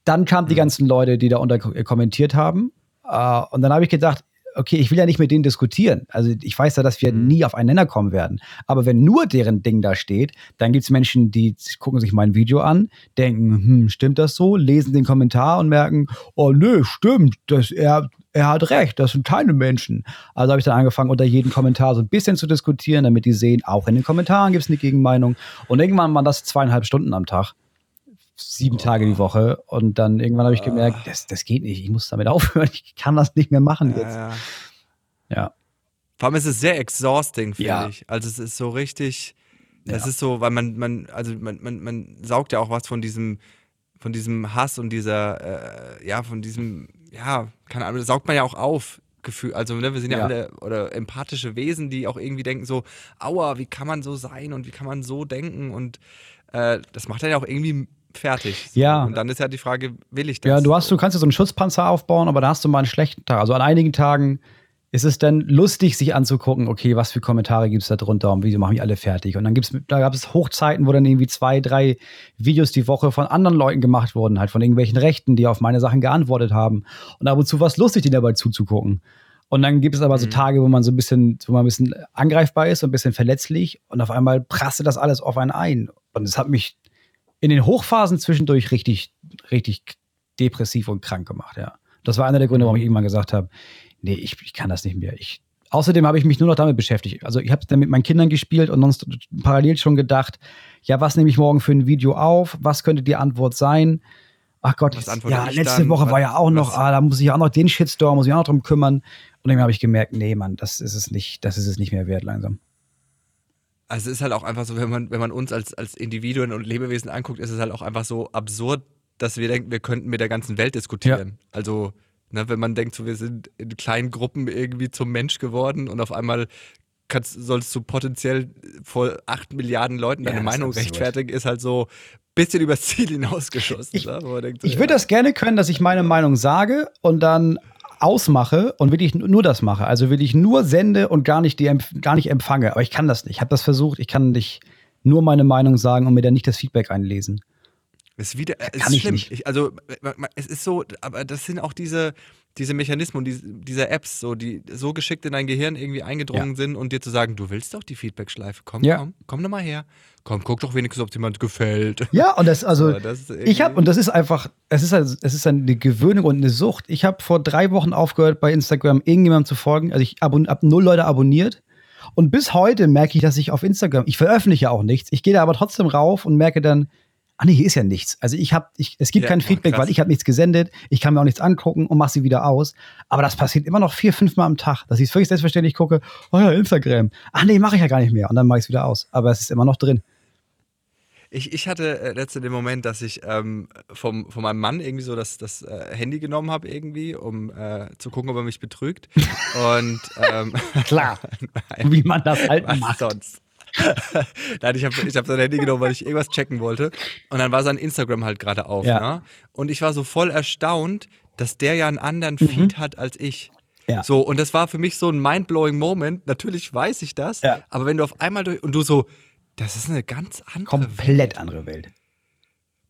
Dann kamen die ganzen Leute, die da unter ko- kommentiert haben. Äh, und dann habe ich gedacht, okay, ich will ja nicht mit denen diskutieren. Also ich weiß ja, dass wir nie auf einen Nenner kommen werden. Aber wenn nur deren Ding da steht, dann gibt es Menschen, die gucken sich mein Video an, denken, hm, stimmt das so? Lesen den Kommentar und merken, oh nö, stimmt, das, er, er hat recht, das sind keine Menschen. Also habe ich dann angefangen, unter jedem Kommentar so ein bisschen zu diskutieren, damit die sehen, auch in den Kommentaren gibt es eine Gegenmeinung. Und irgendwann waren das zweieinhalb Stunden am Tag sieben Tage die Woche. Und dann irgendwann habe ich gemerkt, das, das geht nicht, ich muss damit <laughs> aufhören, ich kann das nicht mehr machen jetzt. äh, Ja. vor allem ist es sehr exhausting, finde Ja. ich. Also es ist so richtig, es Ja. ist so, weil man, man, also man, man, man saugt ja auch was von diesem, von diesem Hass und dieser, äh, ja, von diesem, ja, keine Ahnung, das saugt man ja auch auf. Gefühl, also ne, wir sind ja, Ja. alle oder empathische Wesen, die auch irgendwie denken so, aua, wie kann man so sein und wie kann man so denken und äh, das macht dann ja auch irgendwie fertig. So. Ja. Und dann ist ja die Frage, will ich das? Ja, du hast, du kannst ja so einen Schutzpanzer aufbauen, aber da hast du mal einen schlechten Tag. Also an einigen Tagen ist es dann lustig, sich anzugucken, okay, was für Kommentare gibt es da drunter und wieso machen die alle fertig. Und dann gibt's, da gab es Hochzeiten, wo dann irgendwie zwei, drei Videos die Woche von anderen Leuten gemacht wurden, halt von irgendwelchen Rechten, die auf meine Sachen geantwortet haben. Und ab und zu war es lustig, die dabei zuzugucken. Und dann gibt es aber so Mhm. Tage, wo man so ein bisschen, wo man ein bisschen angreifbar ist und ein bisschen verletzlich und auf einmal prasselt das alles auf einen ein. Und es hat mich in den Hochphasen zwischendurch richtig, richtig depressiv und krank gemacht, ja. Das war einer der Gründe, warum ich irgendwann gesagt habe, nee, ich, ich kann das nicht mehr. Ich, außerdem habe ich mich nur noch damit beschäftigt. Also ich habe dann mit meinen Kindern gespielt und sonst parallel schon gedacht, ja, was nehme ich morgen für ein Video auf? Was könnte die Antwort sein? Ach Gott, jetzt, ja, letzte dann? Woche Was- war ja auch noch, was- ah, da muss ich auch noch den Shitstorm, muss ich auch noch drum kümmern. Und dann habe ich gemerkt, nee, Mann, das ist es nicht, das ist es nicht mehr wert langsam. Also es ist halt auch einfach so, wenn man, wenn man uns als, als Individuen und Lebewesen anguckt, ist es halt auch einfach so absurd, dass wir denken, wir könnten mit der ganzen Welt diskutieren. Also, ne, wenn man denkt, so, wir sind in kleinen Gruppen irgendwie zum Mensch geworden und auf einmal kannst, sollst du potenziell vor acht Milliarden Leuten Ja, deine ist Meinung absurd. rechtfertigen, ist halt so ein bisschen übers Ziel hinausgeschossen. Ich- ne, so, Ich ja. würde das gerne können, dass ich meine Meinung sage und dann ausmache und wirklich nur das mache. Also will ich nur sende und gar nicht, die, gar nicht empfange. Aber ich kann das nicht. Ich habe das versucht. Ich kann nicht nur meine Meinung sagen und mir dann nicht das Feedback einlesen. Es ist wieder, es Kann ist ich schlimm. nicht. Ich, also ma- ma- es ist so, aber das sind auch diese, diese Mechanismen, diese, diese Apps, so, die so geschickt in dein Gehirn irgendwie eingedrungen sind und dir zu sagen, du willst doch die Feedback-Schleife. Komm, Ja. komm, komm doch mal her. Komm, guck doch wenigstens, ob jemand gefällt. Ja, und das, also, <laughs> das ist ich habe, und das ist einfach, es ist, also, es ist eine Gewöhnung und eine Sucht. Ich habe vor drei Wochen aufgehört, bei Instagram irgendjemandem zu folgen. Also ich habe null Leute abonniert. Und bis heute merke ich, dass ich auf Instagram, ich veröffentliche auch nichts. Ich gehe da aber trotzdem rauf und merke dann, ah nee, hier ist ja nichts. Also ich habe, ich, es gibt Ja, kein boah, Feedback, krass. weil ich habe nichts gesendet. Ich kann mir auch nichts angucken und mache sie wieder aus. Aber das passiert immer noch vier, fünf Mal am Tag, dass ich es völlig selbstverständlich gucke, oh ja, Instagram. Ach nee, mache ich ja gar nicht mehr. Und dann mache ich es wieder aus. Aber es ist immer noch drin. Ich, ich hatte äh, letzte den Moment, dass ich ähm, vom, von meinem Mann irgendwie so das, das äh, Handy genommen habe, irgendwie, um äh, zu gucken, ob er mich betrügt. <laughs> Und ähm, Klar. <laughs> Wie man das halt macht. sonst? <laughs> Nein, ich habe ich hab sein Handy genommen, weil ich irgendwas checken wollte. Und dann war sein Instagram halt gerade auf. Ja. Ne? Und ich war so voll erstaunt, dass der ja einen anderen Feed hat als ich. Mhm. Ja. So, und das war für mich so ein mind-blowing Moment. Natürlich weiß ich das, Ja. aber wenn du auf einmal durch und du so, das ist eine ganz andere Komplett andere Welt.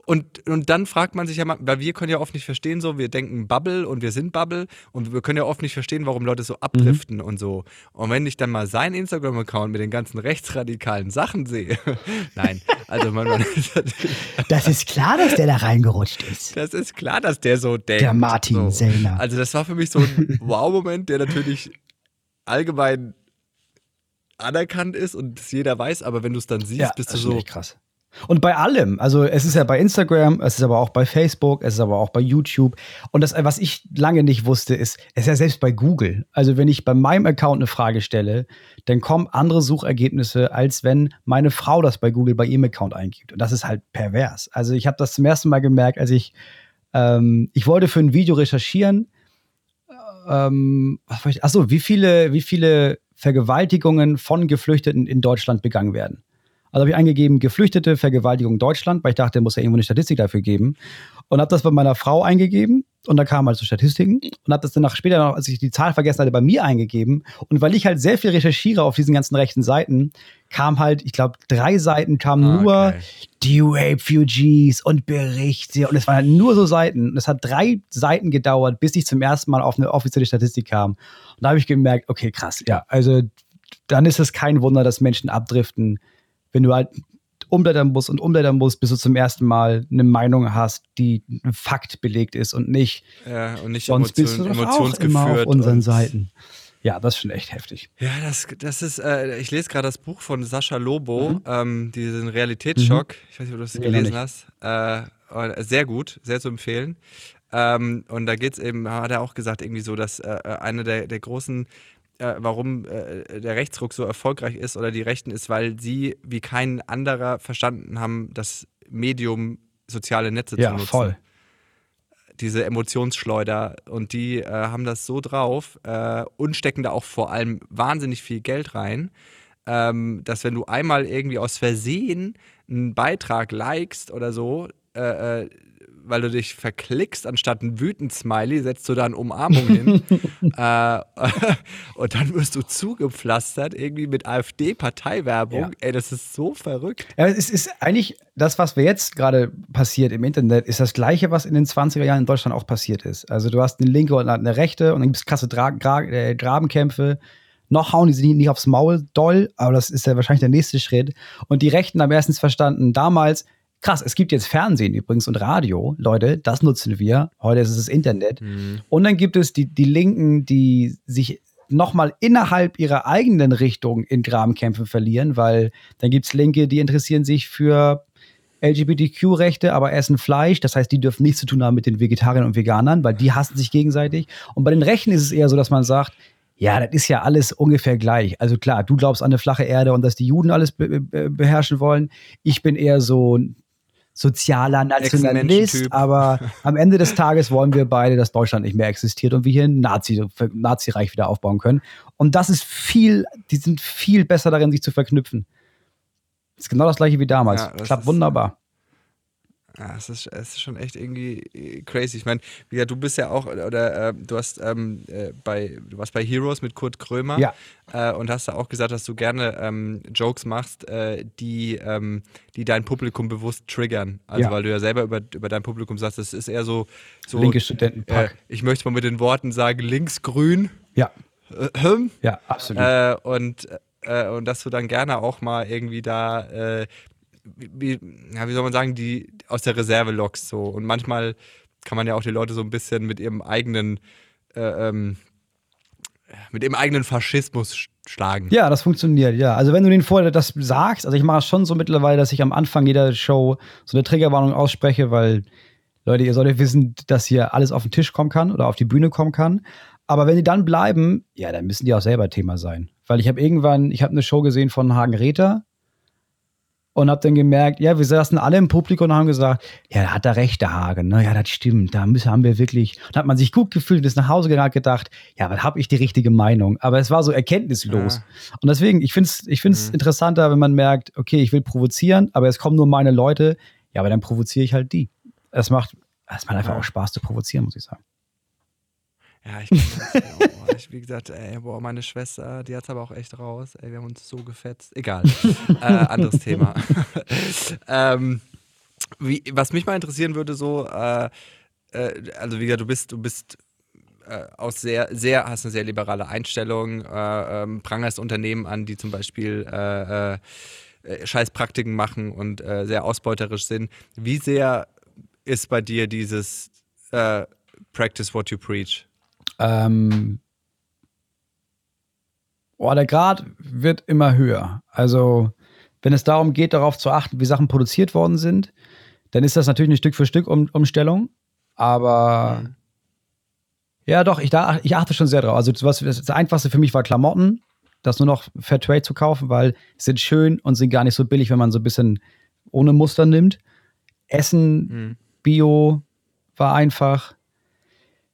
Und, und dann fragt man sich ja mal, weil wir können ja oft nicht verstehen, so, wir denken Bubble und wir sind Bubble und wir können ja oft nicht verstehen, warum Leute so abdriften und so. Und wenn ich dann mal seinen Instagram-Account mit den ganzen rechtsradikalen Sachen sehe, <laughs> nein, also man, man <laughs> Das ist klar, dass der da reingerutscht ist. das ist klar, dass der so denkt. Der Martin so. Sellner. Also das war für mich so ein <laughs> Wow-Moment, der natürlich allgemein anerkannt ist und das jeder weiß, aber wenn du es dann siehst, bist du das ist schon so, krass. Und bei allem, also es ist ja bei Instagram, es ist aber auch bei Facebook, es ist aber auch bei YouTube. Und das, was ich lange nicht wusste, ist, es ist ja selbst bei Google. Also wenn ich bei meinem Account eine Frage stelle, dann kommen andere Suchergebnisse, als wenn meine Frau das bei Google bei ihrem Account eingibt. Und das ist halt pervers. Also ich habe das zum ersten Mal gemerkt, als ich, ähm, ich wollte für ein Video recherchieren, ähm, achso, wie viele, wie viele Vergewaltigungen von Geflüchteten in Deutschland begangen werden. Also habe ich eingegeben, Geflüchtete, Vergewaltigung Deutschland, weil ich dachte, muss ja irgendwo eine Statistik dafür geben. Und habe das bei meiner Frau eingegeben und da kamen halt so Statistiken und habe das dann nach später noch, als ich die Zahl vergessen hatte, bei mir eingegeben. Und weil ich halt sehr viel recherchiere auf diesen ganzen rechten Seiten, kam halt, ich glaube, drei Seiten kamen Ah, nur geil. die Refugees und Berichte und es waren halt nur so Seiten. Und es hat drei Seiten gedauert, bis ich zum ersten Mal auf eine offizielle Statistik kam. Und da habe ich gemerkt, okay, krass, ja, also dann ist es kein Wunder, dass Menschen abdriften, wenn du halt umblättern musst und umblättern musst, bis du zum ersten Mal eine Meinung hast, die Fakt belegt ist und nicht, ja, und nicht sonst bist du Emotion, auch immer emotionsgeführt. auf unseren Seiten. Ja, das ist schon echt heftig. Ja, das, das ist, äh, ich lese gerade das Buch von Sascha Lobo, Mhm. ähm, diesen Realitätsschock. Ich weiß nicht, ob du das Nee, gelesen hast. Äh, äh, sehr gut, sehr zu empfehlen. Ähm, und da geht es eben, hat er auch gesagt, irgendwie so, dass äh, eine der, der großen, äh, warum äh, der Rechtsruck so erfolgreich ist oder die Rechten ist, weil sie wie kein anderer verstanden haben, das Medium soziale Netze zu Ja, nutzen voll. diese Emotionsschleuder und die äh, haben das so drauf äh, und stecken da auch vor allem wahnsinnig viel Geld rein, ähm, dass wenn du einmal irgendwie aus Versehen einen Beitrag likest oder so, äh, äh, weil du dich verklickst, anstatt ein wütend Smiley, setzt du da eine Umarmung hin <laughs> äh, <laughs> und dann wirst du zugepflastert irgendwie mit AfD-Parteiwerbung. Ja. Ey, das ist so verrückt. Ja, es ist eigentlich das, was wir jetzt gerade passiert im Internet, ist das Gleiche, was in den 20er Jahren in Deutschland auch passiert ist. Also du hast eine linke und eine rechte und dann gibt es krasse Dra Gra äh, Grabenkämpfe. Noch hauen die sie nicht aufs Maul doll, aber das ist ja wahrscheinlich der nächste Schritt. Und die Rechten haben erstens verstanden, damals, krass, es gibt jetzt Fernsehen übrigens und Radio, Leute, das nutzen wir. Heute ist es das Internet. Und dann gibt es die, die Linken, die sich nochmal innerhalb ihrer eigenen Richtung in Grabenkämpfe verlieren, weil dann gibt es Linke, die interessieren sich für LGBTQ-Rechte, aber essen Fleisch. Das heißt, die dürfen nichts zu tun haben mit den Vegetariern und Veganern, weil die hassen sich gegenseitig. Und bei den Rechten ist es eher so, dass man sagt, ja, das ist ja alles ungefähr gleich. Also klar, du glaubst an eine flache Erde und dass die Juden alles be be beherrschen wollen. Ich bin eher so sozialer Nationalist, aber <laughs> am Ende des Tages wollen wir beide, dass Deutschland nicht mehr existiert und wir hier ein Nazi, Nazireich wieder aufbauen können. Und das ist viel, die sind viel besser darin, sich zu verknüpfen. Das ist genau das gleiche wie damals. Ja, Klappt wunderbar. Ja, es ist, es ist schon echt irgendwie äh, crazy. Ich meine, wie gesagt, du bist ja auch, oder äh, du hast ähm, äh, bei, du warst bei Heroes mit Kurt Krömer Ja. äh, und hast da auch gesagt, dass du gerne ähm, Jokes machst, äh, die, ähm, die dein Publikum bewusst triggern. Also Ja. weil du ja selber über, über dein Publikum sagst, es ist eher so, so Linke äh, Studentenpack. ich möchte mal mit den Worten sagen, linksgrün. ja, Äh, hm? ja, absolut. Äh, und, äh, und dass du dann gerne auch mal irgendwie da, äh, wie, ja, wie soll man sagen, die aus der Reserve lockst so. Und manchmal kann man ja auch die Leute so ein bisschen mit ihrem eigenen, äh, ähm, mit ihrem eigenen Faschismus sch- schlagen. Ja, das funktioniert, ja. Also wenn du den vorher das sagst, also ich mache es schon so mittlerweile, dass ich am Anfang jeder Show so eine Triggerwarnung ausspreche, weil Leute, ihr solltet wissen, dass hier alles auf den Tisch kommen kann oder auf die Bühne kommen kann. Aber wenn die dann bleiben, ja, dann müssen die auch selber Thema sein. Weil ich habe irgendwann, ich habe eine Show gesehen von Hagen Räther und habe dann gemerkt, ja, wir saßen alle im Publikum und haben gesagt, ja, da hat er recht, der Hagen, ne? ja, das stimmt, da müssen, haben wir wirklich, und hat man sich gut gefühlt, ist nach Hause gegangen, gedacht, ja, aber habe ich die richtige Meinung, aber es war so erkenntnislos. Ja. Und deswegen, ich finde es ich find's mhm. interessanter, wenn man merkt, okay, ich will provozieren, aber es kommen nur meine Leute, ja, aber dann provoziere ich halt die. Es macht, es macht einfach ja. auch Spaß zu provozieren, muss ich sagen. Ja, ich, oh, <laughs> ich wie gesagt, ey, boah, meine Schwester, die hat es aber auch echt raus. Ey, wir haben uns so gefetzt. Egal. <laughs> äh, anderes Thema. <laughs> ähm, wie, was mich mal interessieren würde, so, äh, äh, also wie gesagt, du bist, du bist äh, aus sehr, sehr, hast eine sehr liberale Einstellung, äh, ähm, prangerst Unternehmen an, die zum Beispiel äh, äh, Scheißpraktiken machen und sehr ausbeuterisch sind. Wie sehr ist bei dir dieses Practice what you preach? Ähm, oh, der Grad wird immer höher. Also, wenn es darum geht, darauf zu achten, wie Sachen produziert worden sind, dann ist das natürlich eine Stück für Stück um Umstellung. Aber mhm. ja, doch, ich, da, ich achte schon sehr drauf. Also, was, das Einfachste für mich war Klamotten, das nur noch Fair Trade zu kaufen, weil sie sind schön und sind gar nicht so billig, wenn man so ein bisschen ohne Muster nimmt. Essen, mhm. Bio war einfach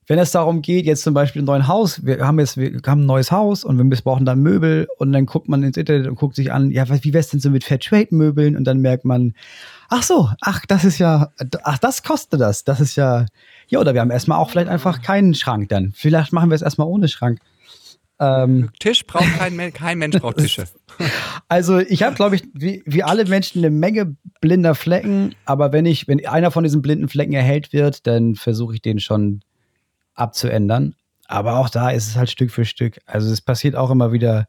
wenn es darum geht, jetzt zum Beispiel ein neues Haus, wir haben jetzt, wir haben ein neues Haus und wir brauchen dann Möbel und dann guckt man ins Internet und guckt sich an, ja, wie wär's denn so mit Fairtrade-Möbeln und dann merkt man, ach so, ach, das ist ja, ach, das kostet das, das ist ja, ja, oder wir haben erstmal auch vielleicht einfach keinen Schrank dann. Vielleicht machen wir es erstmal ohne Schrank. Ähm, Tisch braucht kein, kein Mensch braucht Tische. Also ich habe, glaube ich, wie, wie alle Menschen eine Menge blinder Flecken, aber wenn ich, wenn einer von diesen blinden Flecken erhellt wird, dann versuche ich den schon abzuändern. Aber auch da ist es halt Stück für Stück. Also es passiert auch immer wieder.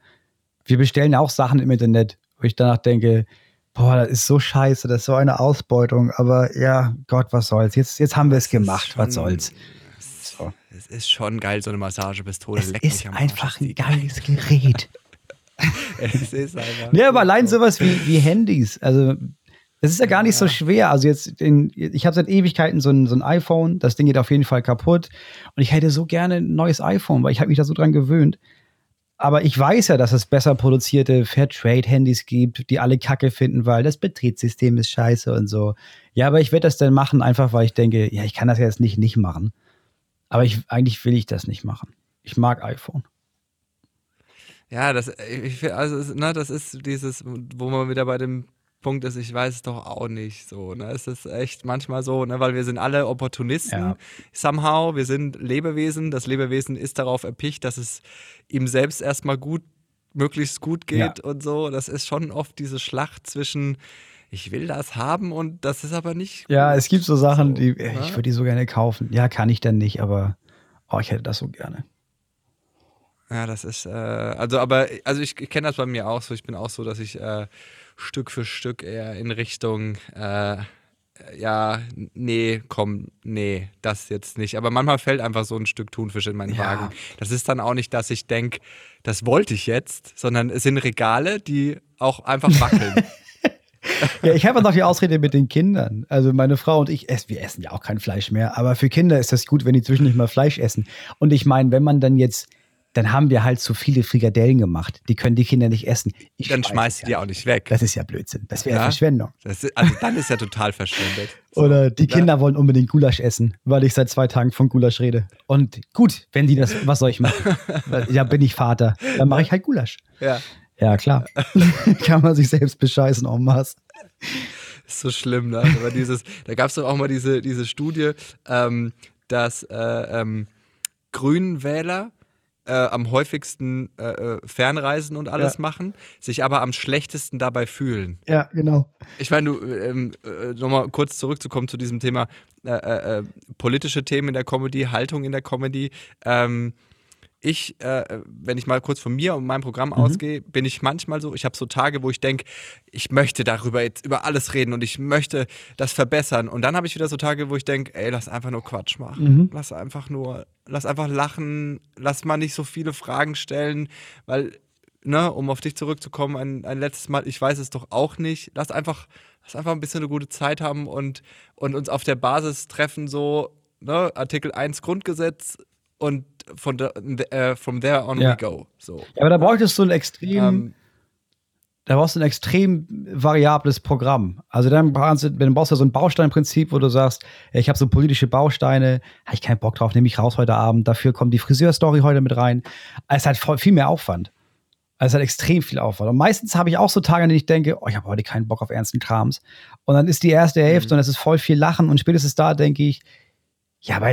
Wir bestellen auch Sachen im Internet, wo ich danach denke, boah, das ist so scheiße, das ist so eine Ausbeutung. Aber ja, Gott, was soll's. Jetzt, jetzt haben wir es gemacht, schon, was soll's. So. Es ist schon geil, so eine Massagepistole. Es ist einfach ein geiles Gerät. <laughs> es ist einfach. Ja, aber allein sowas wie, wie Handys. Also das ist ja gar nicht so schwer. Also jetzt, in, ich habe seit Ewigkeiten so ein, so ein iPhone, das Ding geht auf jeden Fall kaputt. Und ich hätte so gerne ein neues iPhone, weil ich habe mich da so dran gewöhnt. Aber ich weiß ja, dass es besser produzierte Fairtrade-Handys gibt, die alle Kacke finden, weil das Betriebssystem ist scheiße und so. Ja, aber ich werde das dann machen, einfach weil ich denke, ja, ich kann das jetzt nicht nicht machen. Aber ich, eigentlich will ich das nicht machen. Ich mag iPhone. Ja, das, ich, also, ne, das ist dieses, wo man wieder bei dem Punkt ist, ich weiß es doch auch nicht so. Ne? Es ist echt manchmal so, ne? weil wir sind alle Opportunisten ja. somehow. Wir sind Lebewesen. Das Lebewesen ist darauf erpicht, dass es ihm selbst erstmal gut, möglichst gut geht ja. und so. Das ist schon oft diese Schlacht zwischen ich will das haben und das ist aber nicht. Ja, es gibt so Sachen, so, die ne? ich würde die so gerne kaufen. Ja, kann ich dann nicht, aber oh, ich hätte das so gerne. Ja, das ist, äh, also, aber, also ich, ich kenne das bei mir auch so. Ich bin auch so, dass ich äh, Stück für Stück eher in Richtung, äh, ja, nee, komm, nee, das jetzt nicht. Aber manchmal fällt einfach so ein Stück Thunfisch in meinen ja. Wagen. Das ist dann auch nicht, dass ich denke, das wollte ich jetzt, sondern es sind Regale, die auch einfach wackeln. <laughs> ja, ich habe noch die Ausrede mit den Kindern. Also meine Frau und ich, wir essen ja auch kein Fleisch mehr, aber für Kinder ist das gut, wenn die zwischendurch mal Fleisch essen. Und ich meine, wenn man dann jetzt dann haben wir halt zu viele Frikadellen gemacht. Die können die Kinder nicht essen. Ich dann schmeißt du die auch nicht weg. Das ist ja Blödsinn. Das wäre ja? Verschwendung. Ist, also dann ist ja total verschwendet. <laughs> So. Oder die Kinder wollen unbedingt Gulasch essen, weil ich seit zwei Tagen von Gulasch rede. Und gut, wenn die das, was soll ich machen? <laughs> ja, bin ich Vater. Dann mache ich halt Gulasch. Ja. Ja, klar. <laughs> Kann man sich selbst bescheißen en masse. Ist so schlimm, ne? Aber dieses, da gab es doch auch mal diese, diese Studie, ähm, dass äh, ähm, Grünwähler äh, am häufigsten äh, äh, Fernreisen und alles ja. machen, sich aber am schlechtesten dabei fühlen. Ja, genau. Ich meine, du, ähm, äh, nochmal kurz zurückzukommen zu diesem Thema äh, äh, politische Themen in der Comedy, Haltung in der Comedy. Ähm, ich, äh, wenn ich mal kurz von mir und meinem Programm mhm. ausgehe, bin ich manchmal so, ich habe so Tage, wo ich denke, ich möchte darüber jetzt über alles reden und ich möchte das verbessern. Und dann habe ich wieder so Tage, wo ich denke, ey, lass einfach nur Quatsch machen. Mhm. Lass einfach nur, lass einfach lachen, lass mal nicht so viele Fragen stellen, weil, ne, um auf dich zurückzukommen, ein, ein letztes Mal, ich weiß es doch auch nicht. Lass einfach, lass einfach ein bisschen eine gute Zeit haben und, und uns auf der Basis treffen, so, ne, Artikel 1 Grundgesetz und von the, äh, from there on ja. we go. So. Ja, aber da bräuchtest du ein extrem. Ähm, da brauchst du ein extrem variables Programm. Also dann brauchst du, dann brauchst du so ein Bausteinprinzip, wo du sagst, ich habe so politische Bausteine, habe ich keinen Bock drauf, nehme ich raus heute Abend, dafür kommt die Friseurstory heute mit rein. Es ist halt voll, viel mehr Aufwand. Es ist halt extrem viel Aufwand. Und meistens habe ich auch so Tage, an denen ich denke, oh, ich habe heute keinen Bock auf ernsten Krams. Und dann ist die erste Hälfte mhm. und es ist voll viel Lachen und spätestens da denke ich, ja, aber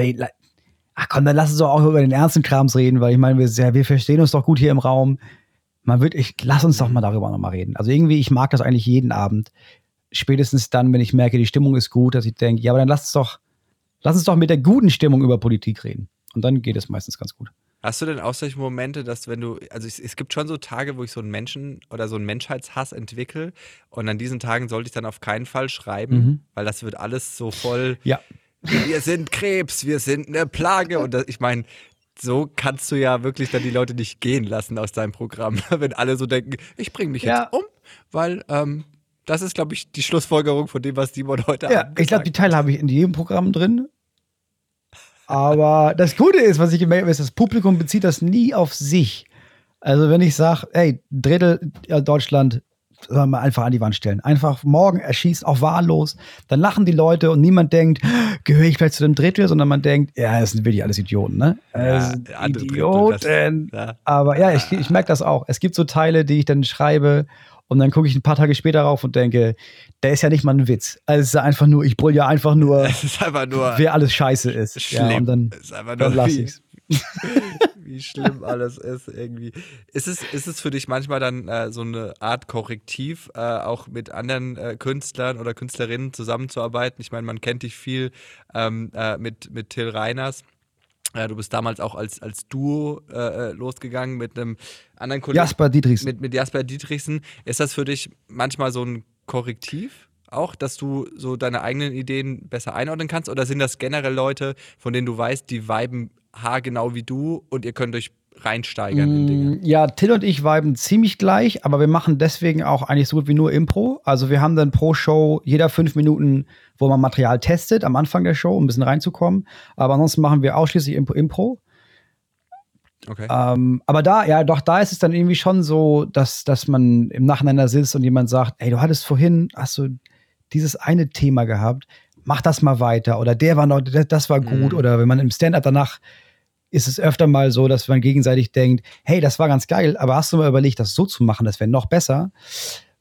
ach komm, dann lass uns doch auch über den ernsten Krams reden, weil ich meine, wir, wir verstehen uns doch gut hier im Raum man wird, ich lass uns doch mal darüber nochmal reden. Also irgendwie, ich mag das eigentlich jeden Abend. Spätestens dann, wenn ich merke, die Stimmung ist gut, dass ich denke, ja, aber dann lass uns doch, lass uns doch mit der guten Stimmung über Politik reden. Und dann geht es meistens ganz gut. Hast du denn auch solche Momente, dass wenn du, also es, es, gibt schon so Tage, wo ich so einen Menschen oder so einen Menschheitshass entwickle und an diesen Tagen sollte ich dann auf keinen Fall schreiben, mhm. weil das wird alles so voll. Ja. Wir sind Krebs, wir sind eine Plage und das, ich meine, so kannst du ja wirklich dann die Leute nicht gehen lassen aus deinem Programm, <laughs> wenn alle so denken, ich bringe mich ja. jetzt um, weil ähm, das ist, glaube ich, die Schlussfolgerung von dem, was Simon heute Ja, ich glaube, die Teile habe ich in jedem Programm drin. Aber das Gute ist, was ich gemerkt habe, ist, das Publikum bezieht das nie auf sich. Also wenn ich sage, ey, Drittel Deutschland sollen wir einfach an die Wand stellen. Einfach morgen erschießt, auch wahllos. Dann lachen die Leute und niemand denkt, gehöre ich vielleicht zu dem Drittel, sondern man denkt, ja, das sind wirklich alles Idioten, ne? Ja, Idioten. Das, ja. Aber ja, ich, ich merke das auch. Es gibt so Teile, die ich dann schreibe und dann gucke ich ein paar Tage später rauf und denke, der ist ja nicht mal ein Witz. Also es ist einfach nur, ich brüll ja einfach nur, <laughs> es ist einfach nur wer alles scheiße ist. Schlimm. Ja, und dann, ist einfach nur dann lass ich's. <laughs> wie schlimm alles ist irgendwie. Ist es, ist es für dich manchmal dann äh, so eine Art Korrektiv, äh, auch mit anderen äh, Künstlern oder Künstlerinnen zusammenzuarbeiten? Ich meine, man kennt dich viel ähm, äh, mit, mit Till Reiners. Äh, du bist damals auch als, als Duo äh, losgegangen mit einem anderen Kollegen. Jasper Dietrichsen. Mit, mit Jasper Dietrichsen. Ist das für dich manchmal so ein Korrektiv? auch, dass du so deine eigenen Ideen besser einordnen kannst? Oder sind das generell Leute, von denen du weißt, die viben haargenau wie du und ihr könnt euch reinsteigern in Dinge. Mm, ja, Till und ich viben ziemlich gleich, aber wir machen deswegen auch eigentlich so gut wie nur Impro. Also wir haben dann pro Show jeder fünf Minuten, wo man Material testet am Anfang der Show, um ein bisschen reinzukommen. Aber ansonsten machen wir ausschließlich Impro. Impro. Okay. Ähm, aber da, ja, doch, da ist es dann irgendwie schon so, dass, dass man im Nachhinein da sitzt und jemand sagt, ey, du hattest vorhin, hast du dieses eine Thema gehabt, mach das mal weiter oder der war noch, das war gut mhm. oder wenn man im Stand-up danach ist es öfter mal so, dass man gegenseitig denkt, hey, das war ganz geil, aber hast du mal überlegt, das so zu machen, das wäre noch besser.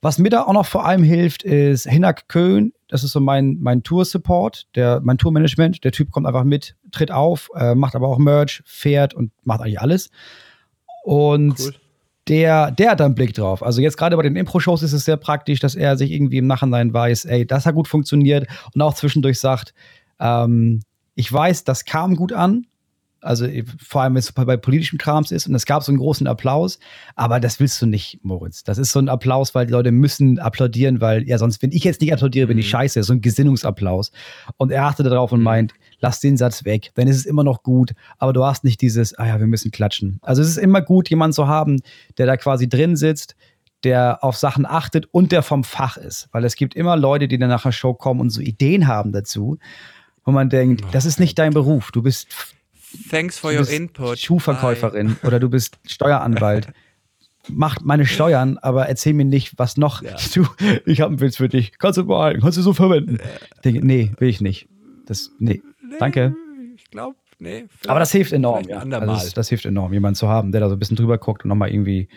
Was mir da auch noch vor allem hilft, ist Hinak Köhn. Das ist so mein, mein Tour-Support, mein Tour-Management. Der Typ kommt einfach mit, tritt auf, äh, macht aber auch Merch, fährt und macht eigentlich alles. Und cool der, der hat da einen Blick drauf. Also jetzt gerade bei den Impro-Shows ist es sehr praktisch, dass er sich irgendwie im Nachhinein weiß, ey, das hat gut funktioniert und auch zwischendurch sagt, ähm, ich weiß, das kam gut an, also vor allem, wenn es bei politischem Krams ist und es gab so einen großen Applaus, aber das willst du nicht, Moritz. Das ist so ein Applaus, weil die Leute müssen applaudieren, weil ja sonst, wenn ich jetzt nicht applaudiere, bin ich mhm. scheiße. So ein Gesinnungsapplaus. Und er achtet darauf und mhm. meint, lass den Satz weg, dann ist es immer noch gut, aber du hast nicht dieses, ah ja, wir müssen klatschen. Also es ist immer gut, jemanden zu haben, der da quasi drin sitzt, der auf Sachen achtet und der vom Fach ist. Weil es gibt immer Leute, die dann nach der Show kommen und so Ideen haben dazu, wo man denkt, das ist nicht dein Beruf. Du bist Thanks for your input. Schuhverkäuferin Bye. oder du bist Steueranwalt. <laughs> Mach meine Steuern, aber erzähl mir nicht, was noch. Ja. <laughs> Du, ich habe einen Witz für dich. Kannst du behalten, kannst du so verwenden. Denke, nee, will ich nicht. Das, nee. nee Danke. Ich glaube, nee. Aber das hilft enorm. Ja. Also das, das, hilft enorm, jemanden zu haben, der da so ein bisschen drüber guckt und nochmal irgendwie.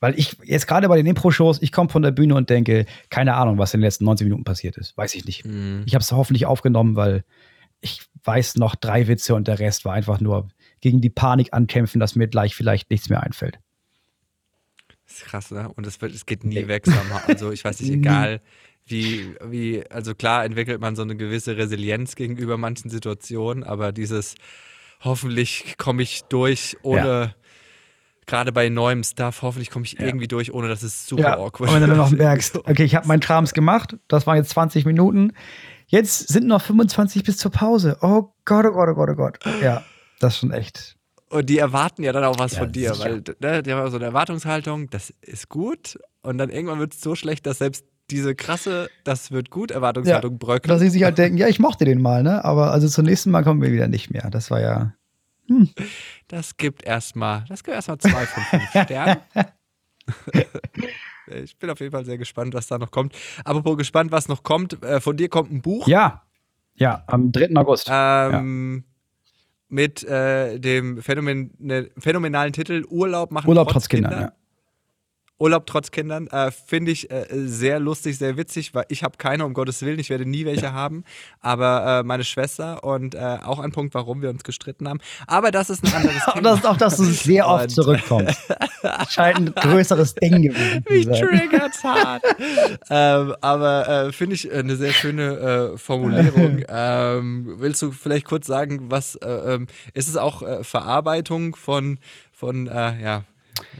Weil ich jetzt gerade bei den Impro-Shows, ich komme von der Bühne und denke, keine Ahnung, was in den letzten 90 Minuten passiert ist. Weiß ich nicht. Mhm. Ich habe es hoffentlich aufgenommen, weil ich weiß noch drei Witze und der Rest war einfach nur gegen die Panik ankämpfen, dass mir gleich vielleicht nichts mehr einfällt. Das ist krass, ne? Und es, wird, es geht nie nee. weg. Also ich weiß <laughs> nicht, egal wie, wie, also klar entwickelt man so eine gewisse Resilienz gegenüber manchen Situationen, aber dieses hoffentlich komme ich durch ohne. Ja gerade bei neuem Stuff, hoffentlich komme ich ja. irgendwie durch, ohne dass es super ja. awkward ist. Und wenn du noch merkst, okay, ich habe meinen Trams gemacht, das waren jetzt 20 Minuten, Jetzt sind noch 25 bis zur Pause. Oh Gott, oh Gott, oh Gott, oh Gott. Ja, das ist schon echt. Und die erwarten ja dann auch was ja, von dir, weil ne, die haben so eine Erwartungshaltung, das ist gut. Und dann irgendwann wird es so schlecht, dass selbst diese krasse, das wird gut, Erwartungshaltung ja, bröckelt. Dass sie sich halt denken, ja, ich mochte den mal, ne? Aber also zum nächsten Mal kommen wir wieder nicht mehr. Das war ja. Hm. Das gibt erstmal, das gibt erstmal zwei von fünf <laughs> Sternen. <laughs> ich bin auf jeden Fall sehr gespannt, was da noch kommt. Apropos gespannt, was noch kommt. Äh, von dir kommt ein Buch. Ja, ja, am 3. August. Ähm, Mit äh, dem Phänomen ne, phänomenalen Titel Urlaub machen Urlaub trotz Kindern. Ja. Urlaub trotz Kindern. Äh, Finde ich äh, sehr lustig, sehr witzig, weil ich habe keine, um Gottes Willen, ich werde nie welche ja. haben, aber äh, meine Schwester und äh, auch ein Punkt, warum wir uns gestritten haben. Aber das ist ein anderes <laughs> Thema. das ist auch, dass du <laughs> sehr oft und zurückkommst. <laughs> Scheint ein größeres Ding gewesen Mich triggert's hart. ähm, aber äh, finde ich eine sehr schöne äh, Formulierung. ähm, willst du vielleicht kurz sagen, was ähm, ist es auch Verarbeitung von von ja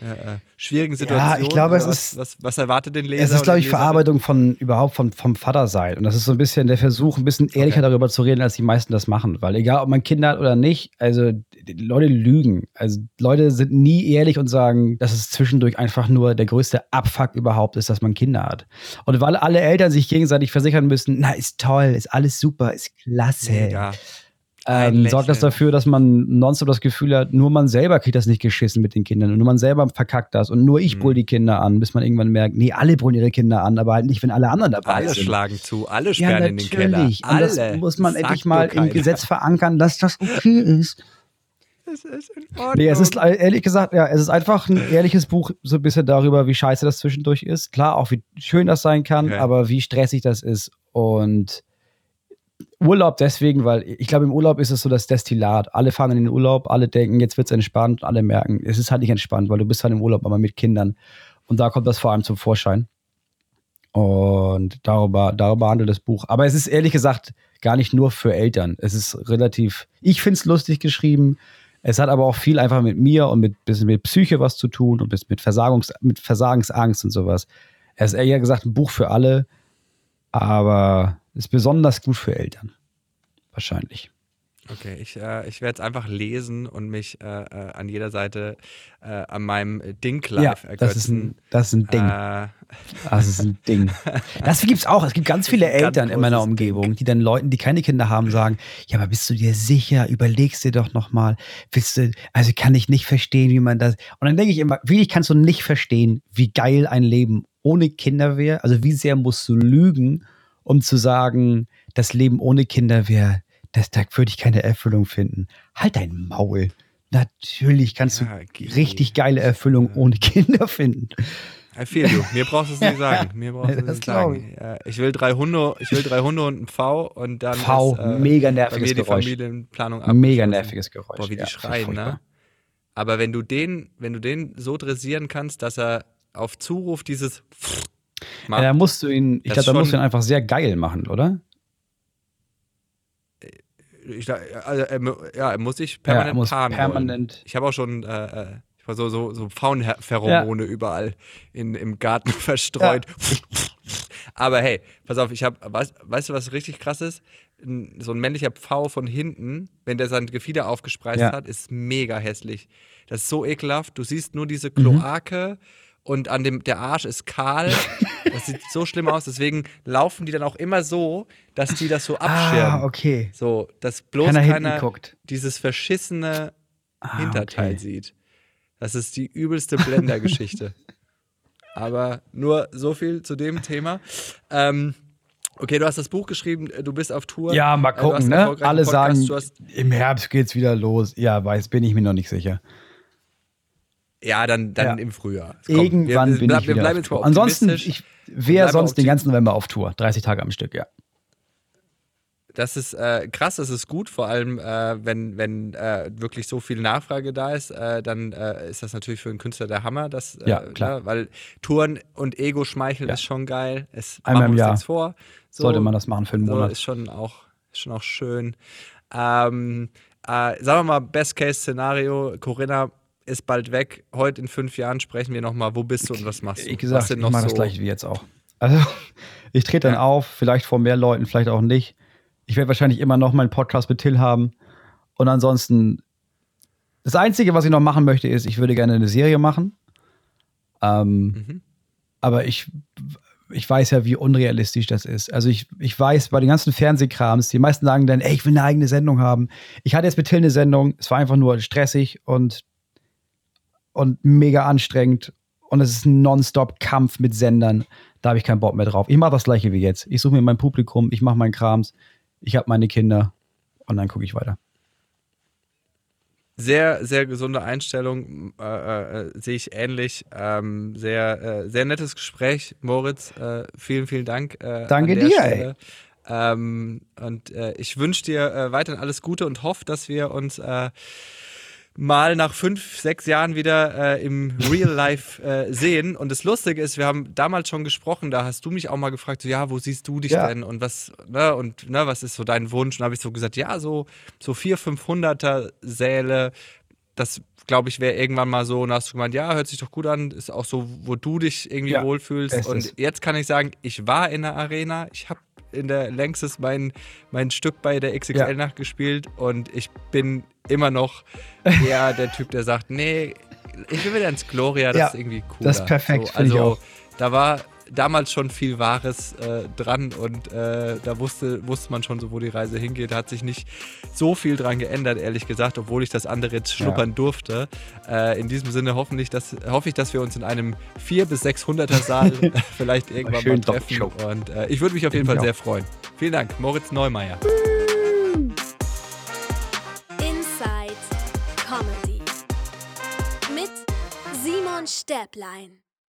äh, schwierigen Situationen? Ja, ich glaube, es was, ist. Was, was, erwartet den Leser? Es ist, glaube ich, Verarbeitung von überhaupt vom, vom Vatersein. Und das ist so ein bisschen der Versuch, ein bisschen ehrlicher okay. darüber zu reden, als die meisten das machen. Weil egal, ob man Kinder hat oder nicht, also Leute lügen. Also Leute sind nie ehrlich und sagen, dass es zwischendurch einfach nur der größte Abfuck überhaupt ist, dass man Kinder hat. Und weil alle Eltern sich gegenseitig versichern müssen, na, ist toll, ist alles super, ist klasse. Ja ähm, sorgt das dafür, dass man nonstop das Gefühl hat, nur man selber kriegt das nicht geschissen mit den Kindern und nur man selber verkackt das und nur ich mhm. brüll die Kinder an, bis man irgendwann merkt, nee, alle brüllen ihre Kinder an, aber halt nicht, wenn alle anderen dabei alle sind. Alle schlagen zu, alle sperren ja, in den Keller. Und alle. das muss man Sagt endlich mal im Gesetz verankern, dass das okay ist. Es ist in Ordnung. Nee, es ist ehrlich gesagt, ja, es ist einfach ein ehrliches Buch, so ein bisschen darüber, wie scheiße das zwischendurch ist. Klar, auch wie schön das sein kann, okay. aber wie stressig das ist. Und Urlaub deswegen, weil ich glaube, im Urlaub ist es so das Destillat. Alle fahren in den Urlaub, alle denken, jetzt wird es entspannt alle merken, es ist halt nicht entspannt, weil du bist halt im Urlaub, aber mit Kindern. Und da kommt das vor allem zum Vorschein. Und darüber, darüber handelt das Buch. Aber es ist ehrlich gesagt gar nicht nur für Eltern. Es ist relativ, ich finde es lustig geschrieben. Es hat aber auch viel einfach mit mir und mit bisschen mit Psyche was zu tun und mit, Versagungs, mit Versagensangst und sowas. Es ist eher gesagt ein Buch für alle, aber ist besonders gut für Eltern. Wahrscheinlich. Okay, ich, äh, ich werde es einfach lesen und mich äh, äh, an jeder Seite äh, an meinem Ding live ja, ergötzen. Das ist ein, das ist ein Ding. Äh, das ist ein Ding. <laughs> Das gibt es auch. Es gibt ganz viele Eltern in meiner Umgebung, Ding. die dann Leuten, die keine Kinder haben, sagen: Ja, aber bist du dir sicher? Überlegst dir doch nochmal. also kann ich nicht verstehen, wie man das. Und dann denke ich immer: Wie kannst du nicht verstehen, wie geil ein Leben ohne Kinder wäre? Also, wie sehr musst du lügen? Um zu sagen, das Leben ohne Kinder wäre, das, da würde ich keine Erfüllung finden. Halt dein Maul. Natürlich kannst ja, du richtig geile Erfüllung ohne Kinder finden. I feel you. Mir brauchst du es nicht <laughs> sagen. Mir brauchst du es nicht sagen. Ich. ich will drei Hunde, ich will drei Hunde und einen V und dann V, ist, äh, mega nerviges die Geräusch. Mega nerviges Geräusch. Boah, wie die ja, schreien, ne? Aber wenn du den, wenn du den so dressieren kannst, dass er auf Zuruf dieses ja, da musst du ihn, ich glaube, da musst du ihn einfach sehr geil machen, oder? Ich, also, er, ja, er muss sich permanent ja, muss paaren permanent. Ich habe auch schon äh, äh ich war so, so, so Pfauenpheromone ja. überall in, im Garten <laughs> verstreut. Ja. <laughs> Aber hey, pass auf, ich habe, weißt, weißt, du, was richtig krass ist? So ein männlicher Pfau von hinten, wenn der sein Gefieder aufgespreizt ja. hat, ist mega hässlich. Das ist so ekelhaft. Du siehst nur diese Kloake. Mhm und an dem der Arsch ist kahl. <laughs> Das sieht so schlimm aus. Deswegen laufen die dann auch immer so, dass die das so abschirmen. Ah, okay. So, dass bloß keiner, keiner dieses verschissene ah, Hinterteil okay. sieht. Das ist die übelste Blender-Geschichte. <laughs> Aber nur so viel zu dem Thema. Ähm, okay, du hast das Buch geschrieben, du bist auf Tour. Ja, mal äh, gucken, ne? Alle Podcast, sagen, im Herbst geht's wieder los. Ja, weiß, bin ich mir noch nicht sicher. Ja, dann, dann ja. im Frühjahr. Komm, Irgendwann wir, bin ich wir wieder bleiben auf Tour. Ansonsten, ich wäre sonst den ganzen November auf Tour. 30 Tage am Stück, ja. Das ist äh, krass, das ist gut, vor allem äh, wenn, wenn äh, wirklich so viel Nachfrage da ist, äh, dann äh, ist das natürlich für einen Künstler der Hammer. Das, äh, ja, klar. Ne, weil Touren und Ego schmeicheln ja. ist schon geil. Es Einmal im Jahr vor. So, sollte man das machen für einen Monat. So ist schon auch, schon auch schön. Ähm, sagen wir mal, Best-Case-Szenario, Corinna ist bald weg. Heute in fünf Jahren sprechen wir nochmal, wo bist du und was machst du? Wie gesagt, was ich mache so das gleiche wie jetzt auch. Also <laughs> ich trete dann ja. auf, vielleicht vor mehr Leuten, vielleicht auch nicht. Ich werde wahrscheinlich immer noch meinen Podcast mit Till haben. Und ansonsten, das Einzige, was ich noch machen möchte, ist, ich würde gerne eine Serie machen. Ähm, mhm. Aber ich, ich weiß ja, wie unrealistisch das ist. Also ich, ich weiß, bei den ganzen Fernsehkrams, die meisten sagen dann, ey, ich will eine eigene Sendung haben. Ich hatte jetzt mit Till eine Sendung, es war einfach nur stressig und und mega anstrengend und es ist ein Nonstop-Kampf mit Sendern. Da habe ich keinen Bock mehr drauf. Ich mache das gleiche wie jetzt. Ich suche mir mein Publikum, ich mache meinen Krams, ich habe meine Kinder und dann gucke ich weiter. Sehr, sehr gesunde Einstellung, äh, äh, sehe ich ähnlich. Ähm, sehr, äh, sehr nettes Gespräch, Moritz. Äh, vielen, vielen Dank. Äh, Danke dir, Stelle. ey. Ähm, und äh, ich wünsche dir weiterhin alles Gute und hoffe, dass wir uns mal nach fünf, sechs Jahren wieder äh, im Real Life äh, sehen. Und das Lustige ist, wir haben damals schon gesprochen, da hast du mich auch mal gefragt, so, ja, wo siehst du dich ja. denn und was, ne, und ne, was ist so dein Wunsch? Und habe ich so gesagt, ja, so, so vier, 500er Säle, das glaube ich, wäre irgendwann mal so, und hast du gemeint, ja, hört sich doch gut an, ist auch so, wo du dich irgendwie ja, wohlfühlst. Und jetzt kann ich sagen, ich war in der Arena, ich habe in der Längstes mein, mein Stück bei der XXL-Nacht gespielt und ich bin immer noch eher <laughs> der Typ, der sagt, nee, ich will wieder ins Gloria, das ja, ist irgendwie cool. Das ist perfekt, so, also, Da war damals schon viel Wahres äh, dran und äh, da wusste, wusste man schon so, wo die Reise hingeht. Da hat sich nicht so viel dran geändert, ehrlich gesagt, obwohl ich das andere jetzt schnuppern ja. durfte. Äh, in diesem Sinne hoffentlich, dass, hoffe ich, dass wir uns in einem 400 bis 600er Saal <laughs> <laughs> vielleicht irgendwann mal treffen. Und äh, ich würde mich auf jeden Fall sehr freuen. Vielen Dank, Moritz Neumeier. Stäblein.